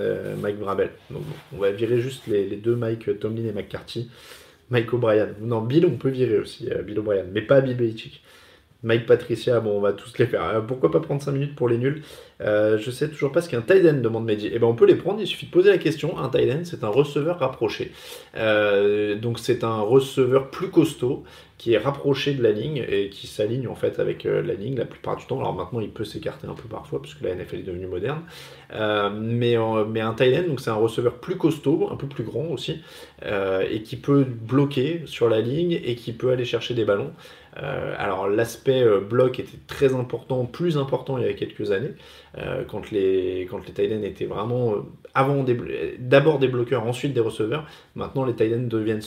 Mike Vrabel. Donc on va virer juste les, deux Mike Tomlin et McCarthy. Mike O'Brien. Non, Bill, on peut virer aussi, Bill O'Brien, mais pas Bill Belichick. Mike Patricia, bon, on va tous les faire. Euh, pourquoi pas prendre 5 minutes pour les nuls? Euh, Je sais toujours pas ce qu'est un tight end, demande Mehdi. Eh ben, on peut les prendre, il suffit de poser la question. Un tight end, c'est un receveur rapproché. Euh, donc, c'est un receveur plus costaud qui est rapproché de la ligne et qui s'aligne en fait avec la ligne la plupart du temps. Alors maintenant, il peut s'écarter un peu parfois puisque la NFL est devenue moderne. mais, mais un tight end, donc c'est un receveur plus costaud, un peu plus grand aussi, et qui peut bloquer sur la ligne et qui peut aller chercher des ballons. Euh, alors l'aspect euh, bloc était très important, plus important il y a quelques années, euh, quand les, quand les étaient vraiment avant d'abord des bloqueurs, ensuite des receveurs. Maintenant les tight deviennent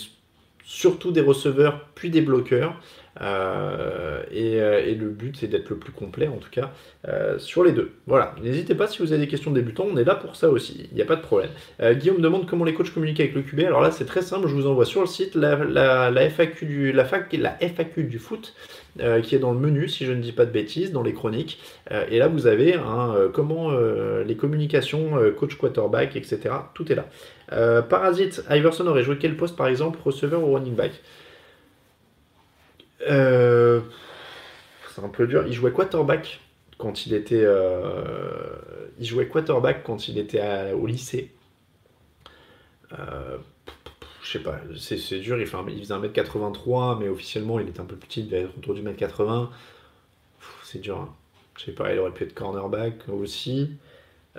surtout des receveurs, puis des bloqueurs. Euh, euh, et, le but, c'est d'être le plus complet, en tout cas, euh, sur les deux. Voilà, n'hésitez pas si vous avez des questions débutants, on est là pour ça aussi, il n'y a pas de problème. Guillaume demande comment les coachs communiquent avec le QB. Alors là, c'est très simple, je vous envoie sur le site la FAQ du foot. Qui est dans le menu, si je ne dis pas de bêtises, dans les chroniques. et là, vous avez un, comment les communications, coach quarterback, etc. Tout est là. Parasite, Iverson aurait joué quel poste, par exemple, receveur ou running back? Euh, c'est un peu dur. Il jouait quarterback quand il était. Euh, il jouait quarterback quand il était au lycée. Je sais pas, c'est dur. Il, fait il faisait 1m83, mais officiellement il était un peu plus petit, il devait être autour du 1m80. c'est dur. Hein. Je sais pas, il aurait pu être cornerback aussi.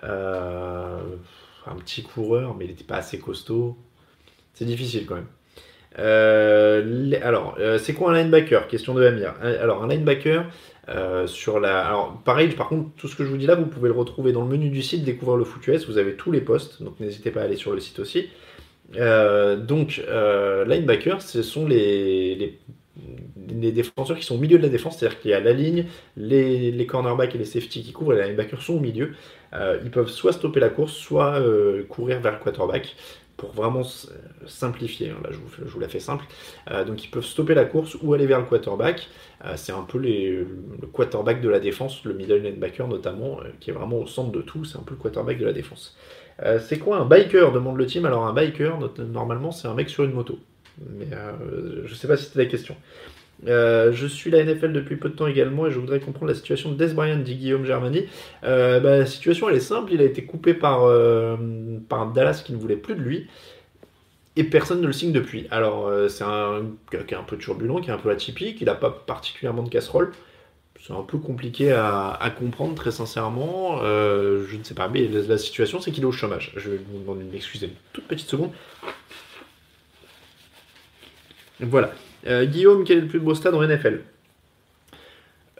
Euh, un petit coureur, mais il n'était pas assez costaud. C'est difficile quand même. Euh, alors, euh, c'est quoi un linebacker? Question de Amir. Alors, un linebacker, sur la. Alors, pareil, par contre, tout ce que je vous dis là, vous pouvez le retrouver dans le menu du site Découvrir le foot US. Vous avez tous les postes, donc n'hésitez pas à aller sur le site aussi. Donc, linebacker, ce sont les, défenseurs qui sont au milieu de la défense, c'est-à-dire qu'il y a la ligne, les, cornerbacks et les safety qui couvrent, et les linebackers sont au milieu. Euh, ils peuvent soit stopper la course, soit euh, courir vers le quarterback pour vraiment simplifier. Hein. Là, je vous, la fais simple. Euh, donc, ils peuvent stopper la course ou aller vers le quarterback. c'est un peu le quarterback de la défense, le middle linebacker notamment, qui est vraiment au centre de tout. C'est un peu le quarterback de la défense. C'est quoi un biker demande le team. Alors, un biker, normalement, c'est un mec sur une moto. Mais je ne sais pas si c'était la question. Euh, je suis la NFL depuis peu de temps également et je voudrais comprendre la situation de Des Bryant, dit Guillaume Germani. Euh, bah, la situation elle est simple, il a été coupé par, euh, par Dallas qui ne voulait plus de lui et personne ne le signe depuis. Alors c'est un qui est un peu turbulent, qui est un peu atypique, il n'a pas particulièrement de casserole. C'est un peu compliqué à, comprendre très sincèrement. je ne sais pas, mais la, situation c'est qu'il est au chômage. Je vais vous demander de m'excuser une toute petite seconde. Voilà. Euh, Guillaume, quel est le plus beau stade en NFL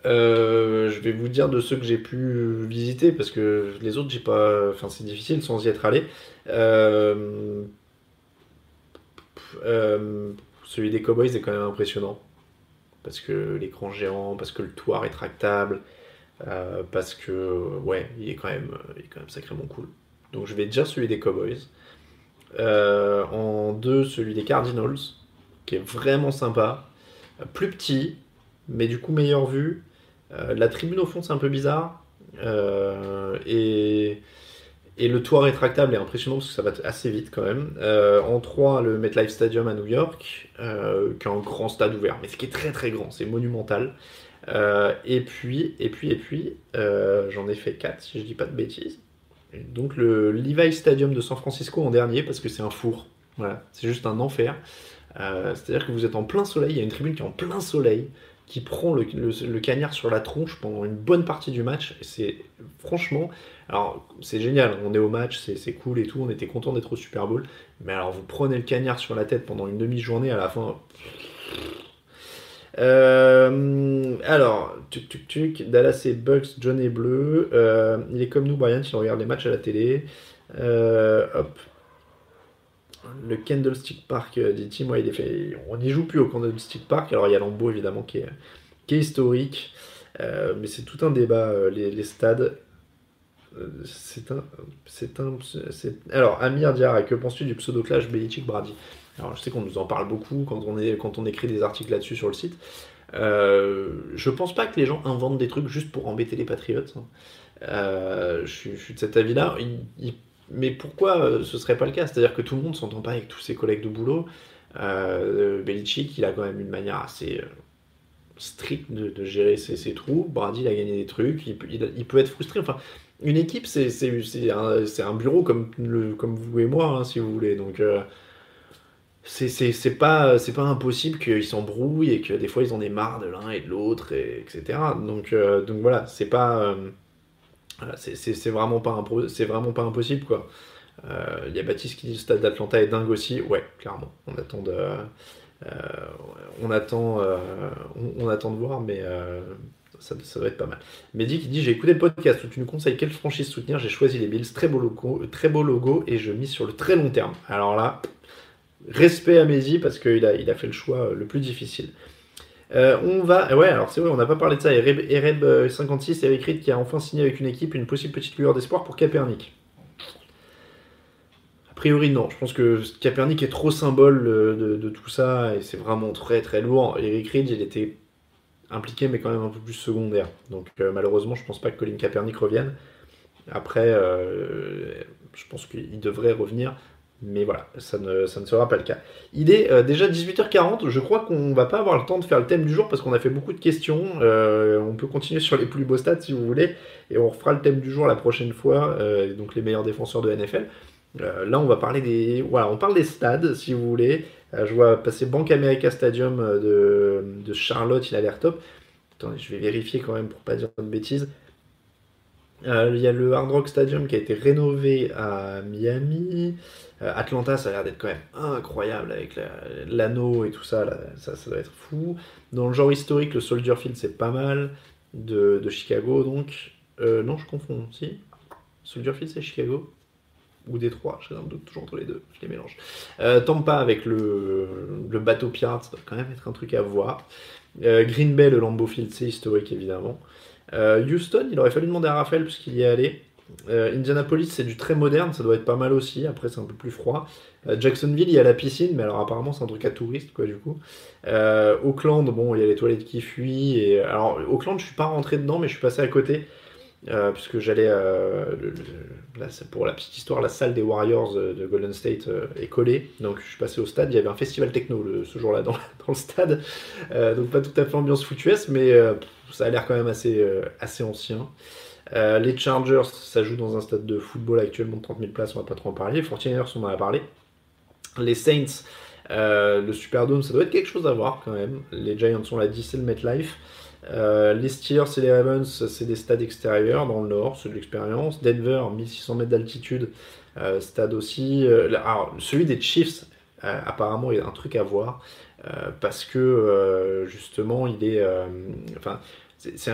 euh, je vais vous dire de ceux que j'ai pu visiter parce que les autres j'ai pas enfin c'est difficile sans y être allé euh, celui des Cowboys est quand même impressionnant parce que l'écran géant parce que le toit rétractable parce que ouais il est quand même il est quand même sacrément cool donc je vais dire celui des Cowboys en deux celui des Cardinals qui est vraiment sympa. Plus petit, mais du coup meilleure vue. Euh, la tribune au fond, c'est un peu bizarre. Euh, et, et, le toit rétractable est impressionnant parce que ça va assez vite quand même. Euh, en 3, le MetLife Stadium à New York, qui est un grand stade ouvert, mais ce qui est très très grand, c'est monumental. et puis, et puis, et puis, j'en ai fait 4 si je dis pas de bêtises. donc le Levi Stadium de San Francisco en dernier parce que c'est un four. Voilà, c'est juste un enfer. Euh, c'est-à-dire que vous êtes en plein soleil, il y a une tribune qui est en plein soleil, qui prend le, cagnard sur la tronche pendant une bonne partie du match. C'est franchement, alors c'est génial, on est au match, c'est cool et tout, on était content d'être au Super Bowl. Mais alors vous prenez le cagnard sur la tête pendant une demi-journée à la fin. Euh, alors, tuc tuc tuc, Dallas et Bucks, John est bleu. Euh, il est comme nous, Brian, il regarde les matchs à la télé. hop, le Candlestick Park euh, dit Tim, il est fait, on n'y joue plus au Candlestick Park. Alors il y a Lambeau évidemment qui est, historique, euh, mais c'est tout un débat, euh, les, stades. c'est un. C'est un. Alors, Amir Diarra, que penses-tu du pseudo-clash Belichick Brady? Alors, je sais qu'on nous en parle beaucoup quand on, est, quand on écrit des articles là-dessus sur le site. je pense pas que les gens inventent des trucs juste pour embêter les Patriots. Hein. je, suis, de cet avis-là. Mais pourquoi euh, ce serait pas le cas? C'est-à-dire que tout le monde s'entend pas avec tous ses collègues de boulot. Euh, Belichick, il a quand même une manière assez euh, stricte de, gérer ses, trous. Brady, il a gagné des trucs. Il, peut être frustré. Enfin, une équipe, c'est un, bureau comme, vous et moi, hein, si vous voulez. Donc, euh, c'est pas, impossible qu'ils s'embrouillent et que des fois ils en aient marre de l'un et de l'autre, etc. Donc, donc voilà, c'est pas c'est vraiment, pas impossible, quoi. Il euh, y a Baptiste qui dit le stade d'Atlanta est dingue aussi. Ouais, clairement. On attend de, euh, on attend, euh, on, attend de voir, mais ça, doit être pas mal. Mehdi qui dit J'ai écouté le podcast où tu nous conseilles quelle franchise soutenir. J'ai choisi les Bills. Très beau logo, très beau logo et je mise sur le très long terme. Alors là, respect à Mehdi parce qu'il a, il a fait le choix le plus difficile. Euh, on va. Ouais, alors c'est vrai, on n'a pas parlé de ça. Ereb56, Eric Reed qui a enfin signé avec une équipe une possible petite lueur d'espoir pour Capernic. A priori, non. Je pense que Capernic est trop symbole de, tout ça et c'est vraiment très très lourd. Eric Reed, il était impliqué, mais quand même un peu plus secondaire. Donc euh, malheureusement, je pense pas que Colin Capernic revienne. Après, euh, je pense qu'il devrait revenir. Mais voilà, ça ne, sera pas le cas. Il est euh, déjà 18h40, je crois qu'on va pas avoir le temps de faire le thème du jour parce qu'on a fait beaucoup de questions. Euh, on peut continuer sur les plus beaux stats si vous voulez, et on refera le thème du jour la prochaine fois, euh, donc les meilleurs défenseurs de NFL. là, on va parler des. Voilà, on parle des stades si vous voulez. je vois passer Bank America Stadium de, Charlotte, il a l'air top. Attendez, je vais vérifier quand même pour pas dire de bêtises. Il y a le Hard Rock Stadium qui a été rénové à Miami. Euh, Atlanta, ça a l'air d'être quand même incroyable avec l'anneau et tout ça, ça. Ça doit être fou. Dans le genre historique, le Soldier Field, c'est pas mal. De, Chicago, donc. Euh, non, je confonds. Si Soldier Field, c'est Chicago Ou Détroit un doute toujours entre les deux. Je les mélange. Tampa avec le, bateau pirate, ça doit quand même être un truc à voir. Green Bay, le Lambeau Field, c'est historique évidemment. Euh, Houston, il aurait fallu demander à Raphaël puisqu'il y est allé. Euh, Indianapolis, c'est du très moderne, ça doit être pas mal aussi. Après, c'est un peu plus froid. Euh, Jacksonville, il y a la piscine, mais alors apparemment, c'est un truc à touristes, quoi, du coup. Auckland, bon, il y a les toilettes qui fuient. Alors, Auckland, je suis pas rentré dedans, mais je suis passé à côté. puisque j'allais pour la petite histoire, la salle des Warriors de Golden State est collée, donc je suis passé au stade. Il y avait un festival techno ce jour-là dans, le stade, donc pas tout à fait ambiance foutuesse, mais ça a l'air quand même assez, euh, assez ancien. Euh, les Chargers, ça joue dans un stade de football actuellement de 30 000 places, on va pas trop en parler. Les 49ers, on en a parlé. Les Saints, euh, le Superdome, ça doit être quelque chose à voir quand même. Les Giants sont là 10, c'est le MetLife. les Steelers et les Ravens, c'est des stades extérieurs dans le nord, c'est de l'expérience. Denver, 1600 mètres d'altitude, stade aussi. alors, celui des Chiefs, apparemment, il y a un truc à voir. parce que justement, il est.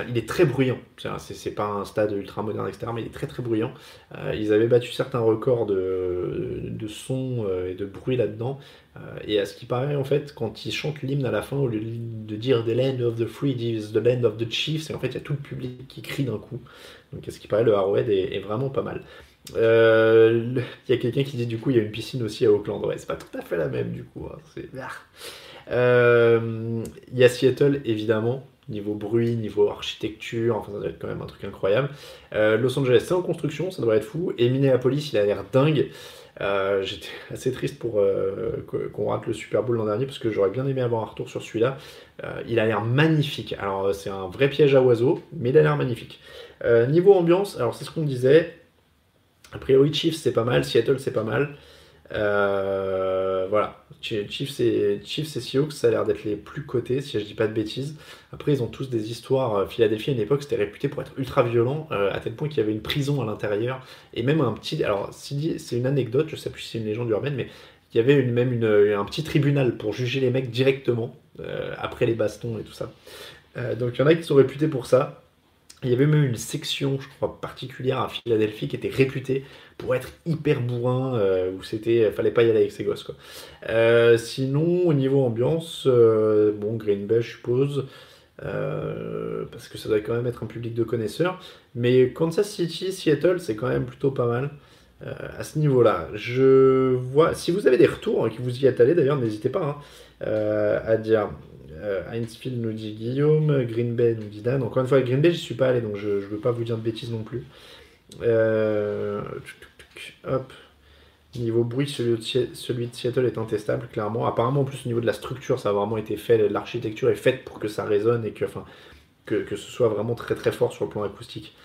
il est très bruyant. C'est pas un stade ultra moderne, etc., mais il est très très bruyant. Euh, ils avaient battu certains records de, de son euh, et de bruit là-dedans. Euh, et à ce qui paraît, en fait, quand ils chantent l'hymne à la fin, au lieu de dire The Land of the Free, The Land of the Chiefs, et en fait, il y a tout le public qui crie d'un coup. Donc, à ce qui paraît, le Arrowhead est, vraiment pas mal. Il y a quelqu'un qui dit du coup il y a une piscine aussi à Auckland. Ouais, c'est pas tout à fait la même du coup. Hein. Il y a Seattle évidemment niveau bruit, niveau architecture, enfin ça doit être quand même un truc incroyable. Euh, Los Angeles c'est en construction, ça doit être fou, et Minneapolis il a l'air dingue. Euh, j'étais assez triste pour euh, qu'on rate le Super Bowl l'an dernier parce que j'aurais bien aimé avoir un retour sur celui-là. il a l'air magnifique. Alors c'est un vrai piège à oiseaux, mais il a l'air magnifique. niveau ambiance, alors c'est ce qu'on disait. A priori Chiefs c'est pas mal, Seattle c'est pas mal. Euh, voilà, Chiefs et, Chiefs et Seahawks, ça a l'air d'être les plus cotés, si je dis pas de bêtises. Après, ils ont tous des histoires. Euh, Philadelphie, à une époque, c'était réputé pour être ultra violent, euh, à tel point qu'il y avait une prison à l'intérieur, et même un petit. Alors, c'est une anecdote, je sais plus si c'est une légende urbaine, mais il y avait même un petit tribunal pour juger les mecs directement, après les bastons et tout ça. donc, il y en a qui sont réputés pour ça. Il y avait même une section, je crois, particulière à Philadelphie qui était réputée pour être hyper bourrin, euh, où c'était, fallait pas y aller avec ses gosses. Euh, sinon, au niveau ambiance, euh, bon, Green Bay, je suppose, parce que ça doit quand même être un public de connaisseurs. Mais Kansas City, Seattle, c'est quand même plutôt pas mal. à ce niveau-là, je vois. Si vous avez des retours, et que vous y êtes allé d'ailleurs, n'hésitez pas hein, à dire. Heinzfield nous dit Guillaume, Green Bay nous dit Dan. Encore une fois, Green Bay, je suis pas allé, donc je ne veux pas vous dire de bêtises non plus. Euh, hop. Niveau bruit, celui de, Seattle est intestable, clairement. Apparemment, en plus, au niveau de la structure, ça a vraiment été fait. L'architecture est faite pour que ça résonne et que, enfin, que, ce soit vraiment très très fort sur le plan acoustique.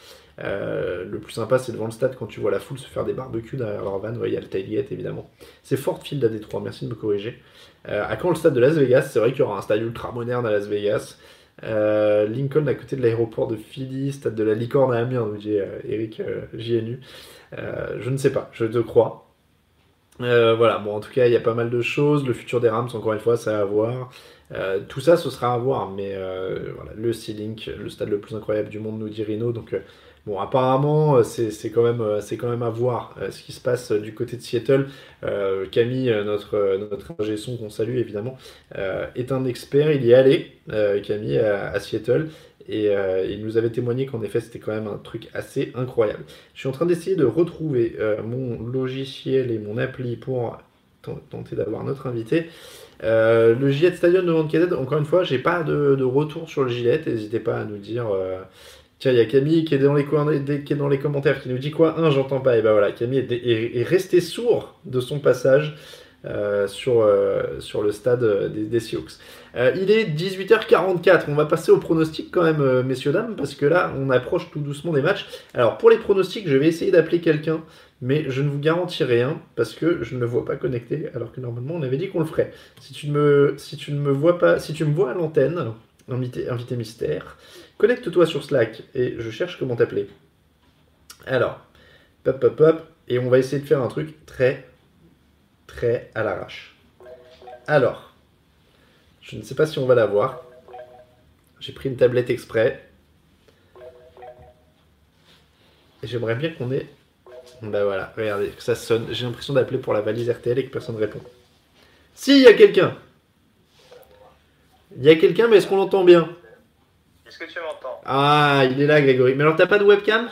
Euh, le plus sympa, c'est devant le stade quand tu vois la foule se faire des barbecues derrière leur van. il y a le tailgate évidemment. C'est Fort Field à Détroit, merci de me corriger. Euh, à quand le stade de Las Vegas? C'est vrai qu'il y aura un stade ultra moderne à Las Vegas. Euh, Lincoln à côté de l'aéroport de Philly, stade de la licorne à Amiens, nous dit Eric JNU. Je ne sais pas, je te crois. Voilà, bon, en tout cas, il y a pas mal de choses. Le futur des Rams, encore une fois, ça à voir. Tout ça, ce sera à voir, mais voilà, le C-Link, le stade le plus incroyable du monde, nous dit Rino. Donc, bon, apparemment, c'est quand, même, quand même à voir ce qui se passe du côté de Seattle. Camille, notre, notre ingé son qu'on salue évidemment, est un expert. Il y est allé, Camille, à Seattle. Et euh, il nous avait témoigné qu'en effet c'était quand même un truc assez incroyable. Je suis en train d'essayer de retrouver euh, mon logiciel et mon appli pour tenter d'avoir notre invité. Euh, le Gillette Stadium de Vancouver, encore une fois, j'ai pas de, retour sur le Gillette. N'hésitez pas à nous dire. Tiens, il y a Camille qui est, dans les, commentaires qui nous dit quoi? Un, j'entends pas. Et ben voilà, Camille est, est, resté sourd de son passage. Euh, sur, euh, sur le stade des, des Sioux. Euh, il est 18h44, on va passer au pronostic quand même, messieurs, dames, parce que là, on approche tout doucement des matchs. Alors, pour les pronostics, je vais essayer d'appeler quelqu'un, mais je ne vous garantis rien, parce que je ne me vois pas connecté, alors que normalement, on avait dit qu'on le ferait. Si tu, ne me, si tu ne me vois pas, si tu me vois à l'antenne, invité, invité mystère. Connecte-toi sur Slack et je cherche comment t'appeler. Alors, pop, pop, pop. Et on va essayer de faire un truc très, très à l'arrache. Alors, je ne sais pas si on va l'avoir. J'ai pris une tablette exprès. Et j'aimerais bien qu'on ait. Bah voilà, regardez, que ça sonne. J'ai l'impression d'appeler pour la valise RTL et que personne ne répond. Si, il y a quelqu'un Il y a quelqu'un, mais est-ce qu'on l'entend bien? Est-ce que tu m'entends Ah, il est là, Grégory. Mais alors, t'as pas de webcam?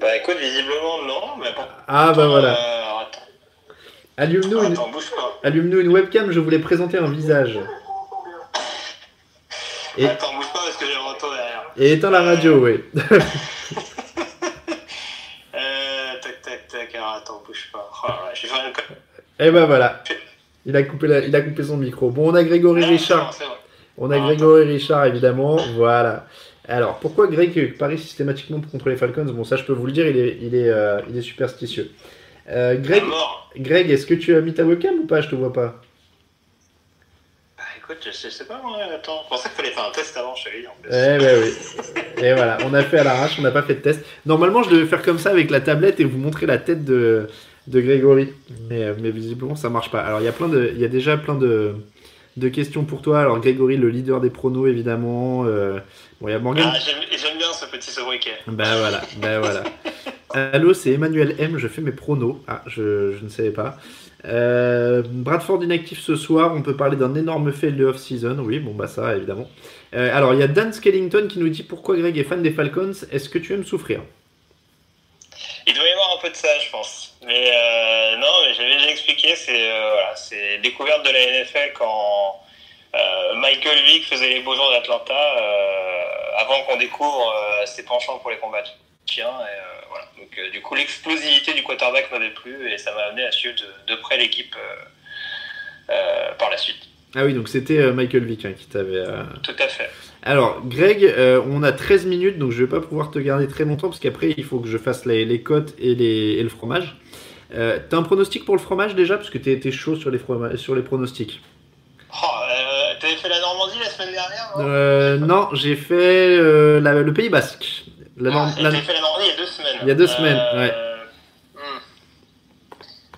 Bah écoute, visiblement non, mais bon. Ah, bah voilà. Euh, Allume-nous une... Allume-nous une webcam, je voulais présenter un visage. Et, Attends, bouge pas parce que j'ai le retour derrière. et éteins la radio, oui. Euh, tac, tac, tac, alors attends, bouge pas. Oh, là une co- Et ben voilà. Il a, coupé la- il a coupé son micro. Bon, on a Grégory Non, Richard. On a Ah, Grégory Richard, évidemment. Voilà. Alors, pourquoi Greg parie systématiquement contre les Falcons? Bon, ça, je peux vous le dire, il est, il est, euh, il est superstitieux. Euh. Greg. Greg est-ce que tu as mis ta webcam ou pas? Je te vois pas. Bah écoute, je sais, je sais pas, moi, attends. Je pensais qu'il fallait faire un test avant en plus. Eh ben oui. Et voilà, on a fait à l'arrache, on n'a pas fait de test. Normalement, je devais faire comme ça avec la tablette et vous montrer la tête de, de Grégory. Mais, euh, mais visiblement, ça marche pas. Alors, il y a, plein de, il y a déjà plein de, de questions pour toi. Alors, Grégory, le leader des pronos, évidemment. Euh, bon, il y a Morgan. Ah, j'aime bien ce petit sobriquet. Ben voilà, ben voilà. Allô, c'est Emmanuel M, je fais mes pronos. Ah, je, je ne savais pas. Euh, Bradford inactif ce soir, on peut parler d'un énorme fail de off-season. Oui, bon, bah ça, évidemment. Euh, alors, il y a Dan Skellington qui nous dit pourquoi Greg est fan des Falcons? Est-ce que tu aimes souffrir? Il doit y avoir un peu de ça, je pense. Mais euh, non, mais j'avais déjà expliqué, c'est euh, voilà, c'est découverte de la NFL quand euh, Michael Vick faisait les beaux jours d'Atlanta, euh, avant qu'on découvre ses penchants pour les combats chiens. Voilà. Donc du coup, l'explosivité du quarterback m'avait plu et ça m'a amené à suivre de, de près l'équipe par la suite. Ah oui, donc c'était Michael Vick hein, qui t'avait. Tout à fait. Alors, Greg, euh, on a 13 minutes, donc je vais pas pouvoir te garder très longtemps parce qu'après il faut que je fasse les, les cotes et, les, et le fromage. Euh, T'as un pronostic pour le fromage déjà Parce que t'es été chaud sur les, sur les pronostics. Oh, euh, T'avais fait la Normandie la semaine dernière, non? Euh, non, j'ai fait la- le Pays Basque. La norme- Ah, la- T'avais fait la Normandie il y a deux semaines. Il y a deux semaines, ouais. hmm.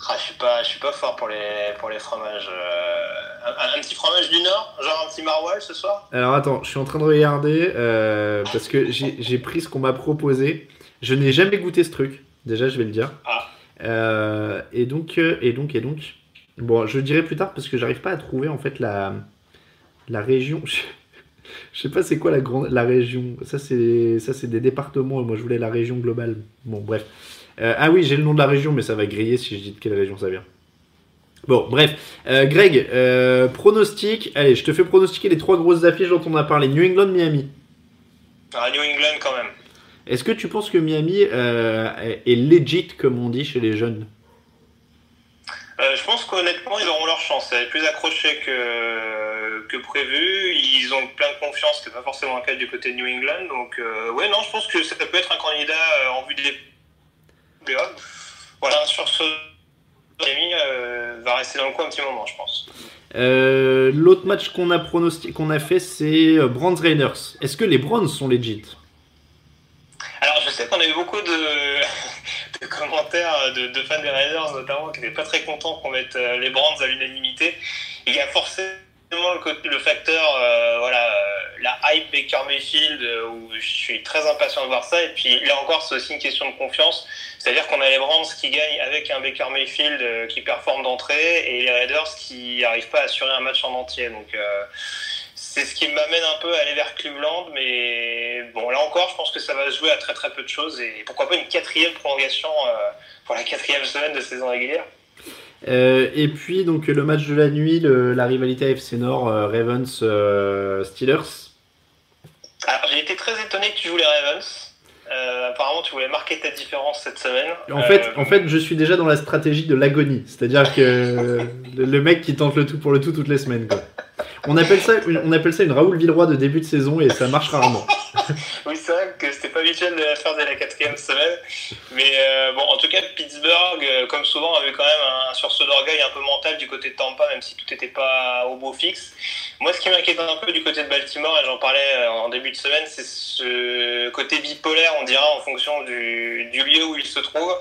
Ah, je suis pas, je suis pas fort pour les, pour les fromages. euh, un, un petit fromage du Nord, genre un petit maroilles ce soir? Alors attends, je suis en train de regarder euh, parce que j'ai j'ai pris ce qu'on m'a proposé. Je n'ai jamais goûté ce truc. Déjà, je vais le dire. Ah. Euh, et donc, euh, et donc, et donc. Bon, je dirai plus tard parce que j'arrive pas à trouver en fait la la région. Je sais pas c'est quoi la grande la région. Ça c'est ça c'est des départements. Moi je voulais la région globale. Bon bref. Euh, ah oui j'ai le nom de la région mais ça va griller si je dis de quelle région ça vient. Bon bref. Greg pronostic. Allez je te fais pronostiquer les trois grosses affiches dont on a parlé. New England Miami. Ah, New England quand même. Est-ce que tu penses que Miami euh, est est legit comme on dit chez les jeunes? Euh, je pense qu'honnêtement, ils auront leur chance. Va être plus accroché que, que prévu. Ils ont plein de confiance, ce n'est pas forcément le cas du côté de New England. Donc, euh, ouais, non, je pense que ça peut être un candidat en vue des playoffs. Voilà, sur ce, Miami euh, va rester dans le coin un petit moment, je pense. L'autre match qu'on a pronosti- qu'on a fait c'est Browns Raiders. Est-ce que les Browns sont legit? Alors, je sais qu'on a eu beaucoup de, de commentaires de, de fans des Raiders, notamment, qui n'étaient pas très contents qu'on mette euh, les Browns à l'unanimité. Il y a forcément le, le facteur, euh, voilà, euh, la hype Baker Mayfield, euh, où je suis très impatient de voir ça. Et puis là encore, c'est aussi une question de confiance. C'est-à-dire qu'on a les Browns qui gagnent avec un Baker Mayfield euh, qui performe d'entrée et les Raiders qui n'arrivent pas à assurer un match en entier. Donc, euh, c'est ce qui m'amène un peu à aller vers Cleveland, mais bon, là encore, je pense que ça va se jouer à très très peu de choses et pourquoi pas une quatrième prolongation euh, pour la quatrième semaine de saison régulière. Euh, Et puis donc le match de la nuit, le- la rivalité AFC Nord, euh, Ravens Steelers. Alors, j'ai été très étonné que tu joues les Ravens. Apparemment, tu voulais marquer ta différence cette semaine. En fait, en fait, je suis déjà dans la stratégie de l'agonie, c'est-à-dire que le, le mec qui tente le tout pour le tout toutes les semaines. Quoi. On appelle ça, une, Raoul Villeroy de début de saison et ça marche rarement. oui, c'est vrai que c'était pas habituel de la faire dès la quatrième semaine. Mais euh, bon, en tout cas, Pittsburgh, euh, comme souvent, avait quand même un sursaut d'orgueil un peu mental du côté de Tampa, même si tout n'était pas au beau fixe. Moi, ce qui m'inquiète un peu du côté de Baltimore, et j'en parlais euh, en début de semaine, c'est ce côté bipolaire, on dira, en fonction du, du lieu où il se trouve.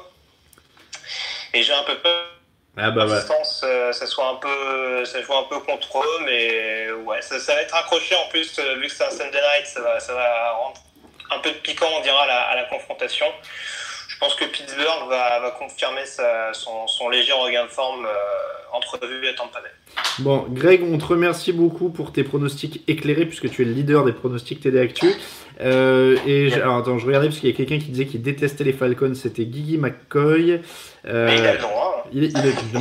Et j'ai un peu peur ah bah ouais. ça soit un peu, ça joue un peu contre eux, mais ouais, ça, ça va être accroché en plus, vu que c'est un Sunday night, ça va, ça va rendre un peu de piquant, on dira, à la, à la confrontation. Je pense que Pittsburgh va, va confirmer sa, son, son, léger regain de forme euh, entrevu à Tampa Bay. Bon, Greg, on te remercie beaucoup pour tes pronostics éclairés, puisque tu es le leader des pronostics TD Actu. Euh, et alors, attends, je regardais parce qu'il y a quelqu'un qui disait qu'il détestait les Falcons, c'était Gigi McCoy. Euh, Mais il a le droit. Il, il,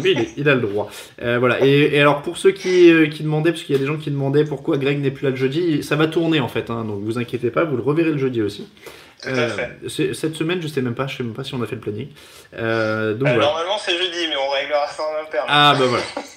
il, il, a le droit. Euh, voilà. Et, et, alors, pour ceux qui, euh, qui demandaient, parce qu'il y a des gens qui demandaient pourquoi Greg n'est plus là le jeudi, ça va tourner en fait, hein, donc vous inquiétez pas, vous le reverrez le jeudi aussi. Euh, cette semaine, je sais même pas, je sais même pas si on a fait le planning. Euh, donc voilà. Normalement, c'est jeudi, mais on réglera ça en interne. Ah bah voilà.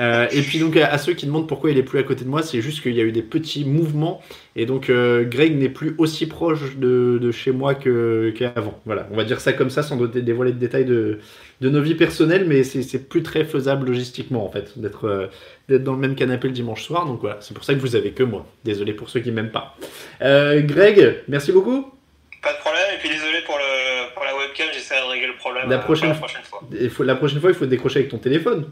Euh, et puis donc à, ceux qui demandent pourquoi il est plus à côté de moi, c'est juste qu'il y a eu des petits mouvements et donc euh, Greg n'est plus aussi proche de, de chez moi qu'avant. Voilà, on va dire ça comme ça sans dévoiler de détails de, de nos vies personnelles, mais c'est plus très faisable logistiquement en fait d'être euh, d'être dans le même canapé le dimanche soir. Donc voilà, c'est pour ça que vous avez que moi. Désolé pour ceux qui m'aiment pas. Greg, merci beaucoup. Pas de problème, et puis désolé pour, le, pour la webcam, j'essaierai de régler le problème la prochaine, la prochaine fois. Il faut, la prochaine fois, il faut décrocher avec ton téléphone.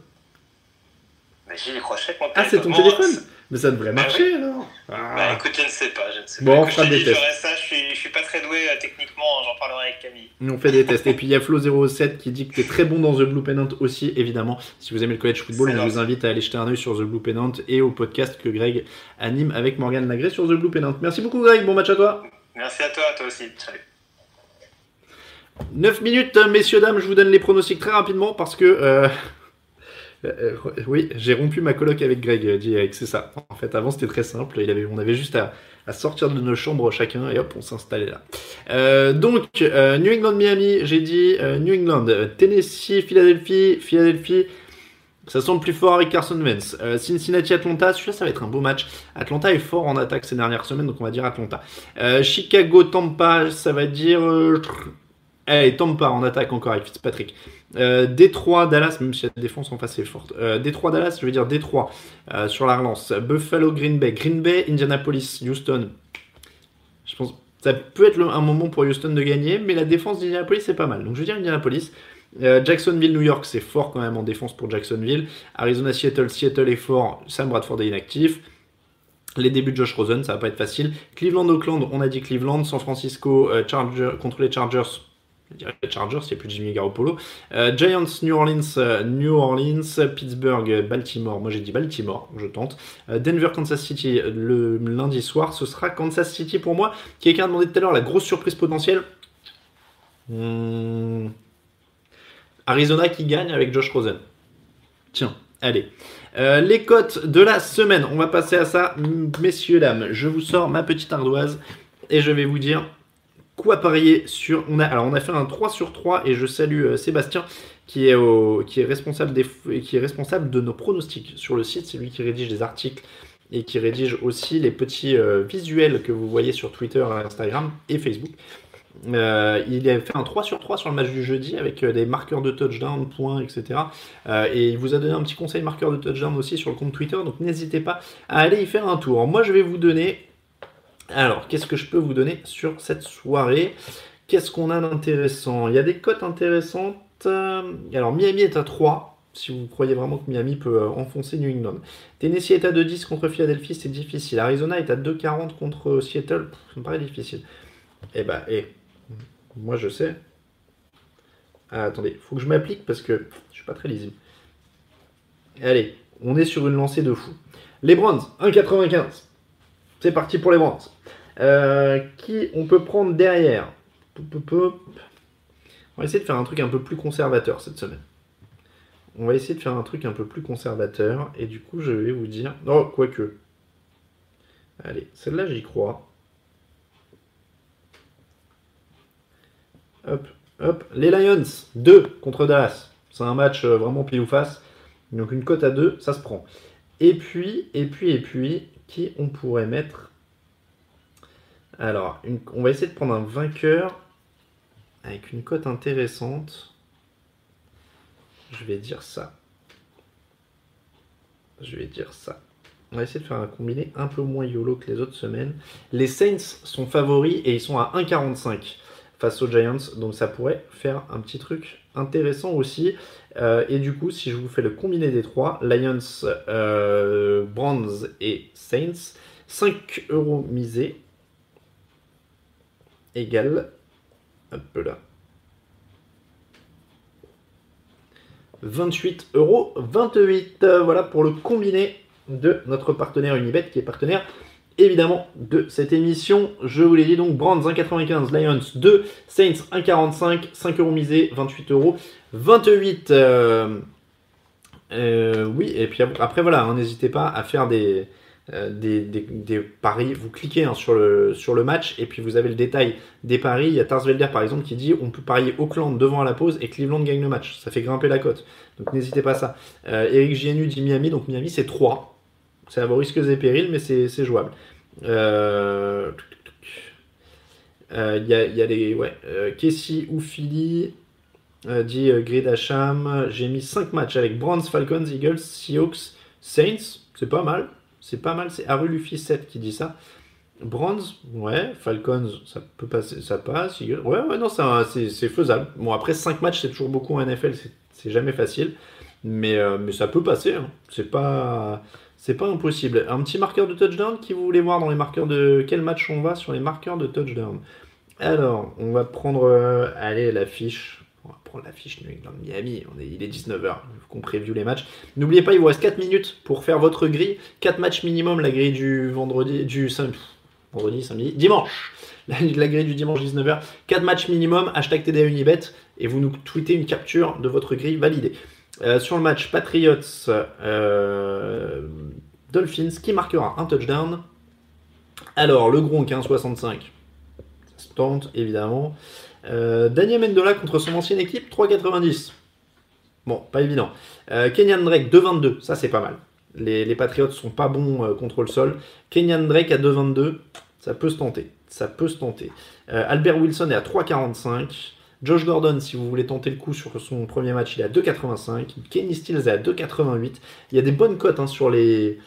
Mais avec mon téléphone. Ah, c'est ton téléphone Mais ça devrait marcher bah, oui. alors ah. Bah écoute, je ne sais pas, je ne sais bon, pas. on fera des tests. Ça, je suis, je suis pas très doué euh, techniquement, j'en parlerai avec Camille. On fait des tests. Et puis il y a Flo07 qui dit que tu es très bon dans The Blue Pennant aussi, évidemment. Si vous aimez le college football, on vous invite à aller jeter un œil sur The Blue Pennant et au podcast que Greg anime avec Morgan Lagré sur The Blue Pennant. Merci beaucoup Greg, bon match à toi. Merci à toi, à toi aussi. Salut. 9 minutes, messieurs, dames, je vous donne les pronostics très rapidement parce que. Euh... Euh, oui, j'ai rompu ma coloc avec Greg, dit Eric, c'est ça. En fait, avant c'était très simple, il avait, on avait juste à, sortir de nos chambres chacun et hop, on s'installait là. Euh, donc, euh, New England, Miami, j'ai dit New England, Tennessee, Philadelphie, Philadelphie. Ça semble plus fort avec Carson Wentz. Cincinnati, Atlanta, celui-là ça va être un beau match. Atlanta est fort en attaque ces dernières semaines, donc on va dire Atlanta. Chicago, Tampa, ça va dire Allez, Tampa en attaque encore avec Fitzpatrick. Euh, Détroit, Dallas, même si la défense en face est forte. Euh, Détroit, Dallas, je veux dire Détroit euh, sur la relance. Buffalo, Green Bay. Green Bay, Indianapolis, Houston. Je pense ça peut être un moment pour Houston de gagner, mais la défense d'Indianapolis c'est pas mal. Donc je veux dire Indianapolis. Euh, Jacksonville, New York, c'est fort quand même en défense pour Jacksonville. Arizona, Seattle, Seattle est fort. Sam Bradford est inactif. Les débuts de Josh Rosen, ça va pas être facile. Cleveland, Oakland, on a dit Cleveland. San Francisco, contre les Chargers, Chargers, il n'y a plus Jimmy Garoppolo. Euh, Giants, New Orleans, euh, New Orleans, Pittsburgh, Baltimore. Moi j'ai dit Baltimore, je tente. Euh, Denver, Kansas City le lundi soir. Ce sera Kansas City pour moi. Quelqu'un a demandé tout à l'heure la grosse surprise potentielle. Hmm. Arizona qui gagne avec Josh Rosen. Tiens, allez. Euh, les cotes de la semaine. On va passer à ça, messieurs, dames. Je vous sors ma petite ardoise et je vais vous dire quoi parier sur. On a, alors, on a fait un 3 sur 3 et je salue euh, Sébastien qui est, qui, est responsable qui est responsable de nos pronostics sur le site. C'est lui qui rédige des articles et qui rédige aussi les petits euh, visuels que vous voyez sur Twitter, Instagram et Facebook. Euh, il a fait un 3 sur 3 sur le match du jeudi avec des marqueurs de touchdown, points, etc. Et il vous a donné un petit conseil marqueur de touchdown aussi sur le compte Twitter, donc n'hésitez pas à aller y faire un tour. Moi je vais vous donner alors, qu'est-ce que je peux vous donner sur cette soirée? Qu'est-ce qu'on a d'intéressant? Il y a des cotes intéressantes. Alors, Miami est à 3. Si vous croyez vraiment que Miami peut euh, enfoncer New England. Tennessee est à 2,10 contre Philadelphie, c'est difficile. Arizona est à 2,40 contre Seattle, ça me paraît difficile. Eh ben, eh, moi je sais. Ah, attendez, faut que je m'applique parce que je suis pas très lisible. Allez, on est sur une lancée de fou. Les Browns, 1,95. C'est parti pour les Browns. Euh, qui on peut prendre derrière On va essayer de faire un truc un peu plus conservateur cette semaine. On va essayer de faire un truc un peu plus conservateur. Et du coup, je vais vous dire. Oh, quoique. Allez, celle-là, j'y crois. Hop, hop. Les Lions, 2 contre Dallas. C'est un match euh, vraiment pile ou face. Donc une cote à 2, ça se prend. Et puis, et puis, et puis, qui on pourrait mettre Alors, on va essayer de prendre un vainqueur avec une cote intéressante. Je vais dire ça. Je vais dire ça. On va essayer de faire un combiné un peu moins YOLO que les autres semaines. Les Saints sont favoris et ils sont à 1,45 face aux Giants. Donc ça pourrait faire un petit truc intéressant aussi. Euh, et du coup, si je vous fais le combiné des trois, Lions, euh, Browns et Saints, 5 euros misés égale, hop là, 28 euros 28. Euh, Voilà pour le combiné de notre partenaire Unibet qui est partenaire évidemment de cette émission. Je vous l'ai dit donc Brands 1,95, Lions 2, Saints 1,45, 5 euros misés, 28 euros 28. Euh, euh, oui, et puis après voilà, hein, n'hésitez pas à faire des, euh, paris. Vous cliquez hein, sur, le, match et puis vous avez le détail des paris. Il y a Tarsvelder par exemple qui dit on peut parier Auckland devant à la pause et Cleveland gagne le match. Ça fait grimper la cote. Donc n'hésitez pas à ça. Eric JNU dit Miami, donc Miami c'est 3. C'est à vos risques et périls, mais c'est jouable. Euh, euh, Il y, a, y a les. Ouais. Euh, Kessie ou Philly euh, dit euh, Grid Hacham. J'ai mis 5 matchs avec Browns, Falcons, Eagles, Seahawks, Saints. C'est pas mal. C'est pas mal. C'est Aru Luffy 7 qui dit ça. Browns, ouais. Falcons, ça peut passer, ça passe. Ouais, ouais, non, c'est faisable. Bon, après 5 matchs, c'est toujours beaucoup en NFL. c'est- jamais facile. Mais, euh, mais ça peut passer. hein. C'est pas. C'est pas impossible. Un petit marqueur de touchdown qui vous voulez voir dans les marqueurs de quel match on va sur les marqueurs de touchdown. Alors, on va prendre euh, allez la fiche. On va prendre la fiche New England Miami. On est, il est 19h. qu'on preview les matchs. N'oubliez pas, il vous reste 4 minutes pour faire votre grille. 4 matchs minimum, la grille du vendredi, du sam- pff, vendredi, samedi, dimanche. La, la grille du dimanche 19h. 4 matchs minimum, hashtag TDA Unibet. Et vous nous tweetez une capture de votre grille validée. Euh, sur le match Patriots euh, Dolphins, qui marquera un touchdown Alors, le Gronk, 1,65. Ça se tente, évidemment. Euh, Daniel Mendola contre son ancienne équipe, 3,90. Bon, pas évident. Kenyan Drake, 2,22. Ça, c'est pas mal. Les, les Patriots sont pas bons contre le sol. Kenyan Drake à 2,22. Ça peut se tenter. Ça peut se tenter. Albert Wilson est à 3,45. Josh Gordon, si vous voulez tenter le coup sur son premier match, il est à 2,85. Kenny Stills est à 2,88. Il y a des bonnes cotes hein, sur, les,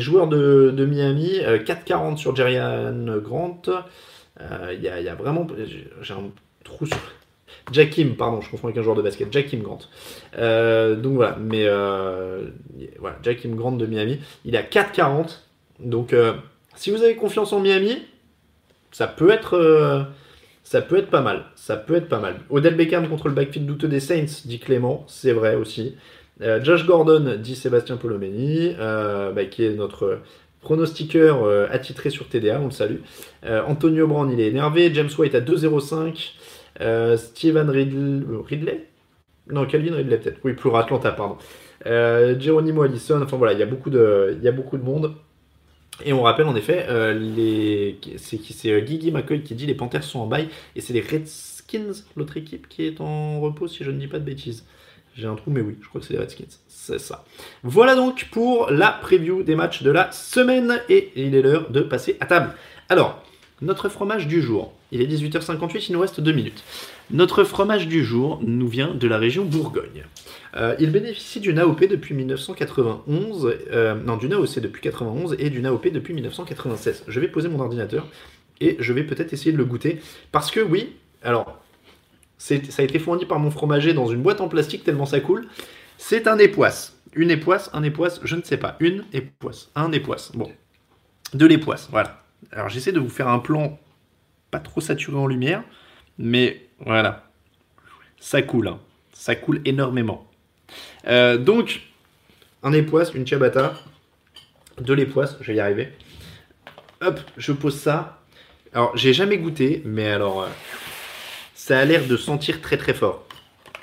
joueurs de, Miami. Euh, 4,40 sur Jerian Grant. Euh, il, y a, vraiment. j'ai- un trou sur. Jakim, pardon, je confonds avec un joueur de basket. Jakim Grant. Euh, donc voilà, mais euh, voilà, Jakim Grant de Miami. Il est à 4,40. Donc euh, si vous avez confiance en Miami, ça peut être. Ça peut être pas mal. Ça peut être pas mal. Odell Beckham contre le backfield douteux des Saints, dit Clément. C'est vrai aussi. Euh, Josh Gordon, dit Sébastien Polomeni, euh, bah, qui est notre pronostiqueur euh, attitré sur TDA, on le salue. Antonio Brown, il est énervé. James White à 2,05. Euh, Steven Ridley, Ridley? Non, Calvin Ridley peut-être. Oui, pour Atlanta, pardon. Geronimo Allison, enfin voilà, il y a beaucoup de, il y a beaucoup de monde. Et on rappelle en effet, euh, les... c'est euh, Guigui McCoy qui dit les Panthers sont en bail et c'est les Redskins, l'autre équipe, qui est en repos si je ne dis pas de bêtises. J'ai un trou, mais oui, je crois que c'est les Redskins. C'est ça. Voilà donc pour la preview des matchs de la semaine et il est l'heure de passer à table. Alors, notre fromage du jour. Il est 18h58, il nous reste 2 minutes. Notre fromage du jour nous vient de la région Bourgogne. Euh, il bénéficie d'une AOP depuis 1991, euh, non, d'une AOC depuis 91 et d'une AOP depuis 1996. Je vais poser mon ordinateur et je vais peut-être essayer de le goûter parce que oui, alors ça a été fourni par mon fromager dans une boîte en plastique tellement ça coule. C'est un époisse. Une époisse, un époisse, je ne sais pas. Une époisse, un époisse. Bon, de l'époisse, voilà. Alors j'essaie de vous faire un plan pas trop saturé en lumière, mais voilà. Ça coule, hein. ça coule énormément. Euh, donc, un époisse, une ciabatta, de l'époisse, je vais y arriver. Hop, je pose ça. Alors, j'ai jamais goûté, mais alors, euh, ça a l'air de sentir très très fort.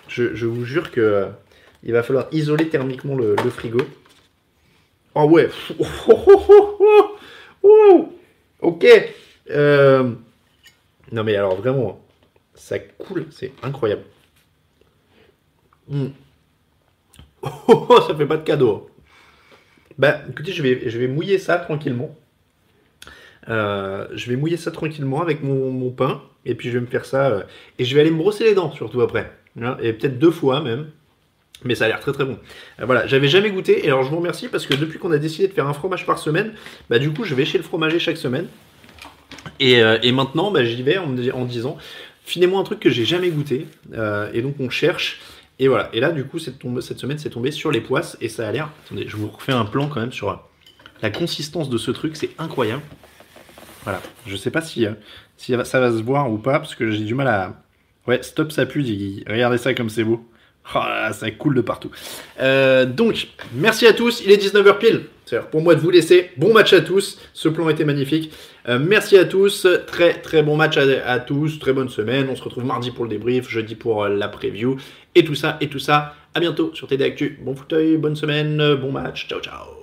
Je, je vous jure que euh, il va falloir isoler thermiquement le, frigo. Oh ouais. Oh, oh, oh, oh, oh. Oh. Ok. Euh, Non mais alors vraiment, ça coule, c'est incroyable. Oh, oh, ça fait pas de cadeau. Bah écoutez, je vais, je vais mouiller ça tranquillement. Euh, je vais mouiller ça tranquillement avec mon, mon pain. Et puis je vais me faire ça. euh, et je vais aller me brosser les dents surtout après. Hein, Et peut-être deux fois même. Mais ça a l'air très très bon. Euh, voilà, j'avais jamais goûté. Et alors je vous remercie parce que depuis qu'on a décidé de faire un fromage par semaine, bah du coup je vais chez le fromager chaque semaine. Et, euh, et maintenant, bah, j'y vais en, en disant, filez-moi un truc que j'ai jamais goûté. Euh, et donc on cherche. Et voilà. Et là, du coup, cette, semaine, c'est tombé sur les poisses. Et ça a l'air. Attendez, je vous refais un plan quand même sur la consistance de ce truc. C'est incroyable. Voilà. Je sais pas si, si ça va- ça va se voir ou pas. Parce que j'ai du mal à. Ouais, stop, ça pue, Diggy. Regardez ça comme c'est beau. Oh là ça coule de partout. Euh, donc, merci à tous. Il est 19h pile. C'est pour moi de vous laisser. Bon match à tous. Ce plan était magnifique. Euh, merci à tous. Très très bon match à, à tous. Très bonne semaine. On se retrouve mardi pour le débrief, jeudi pour euh, la preview. Et tout ça, et tout ça. À bientôt sur TD Actu. Bon fauteuil, bonne semaine, bon match. Ciao ciao.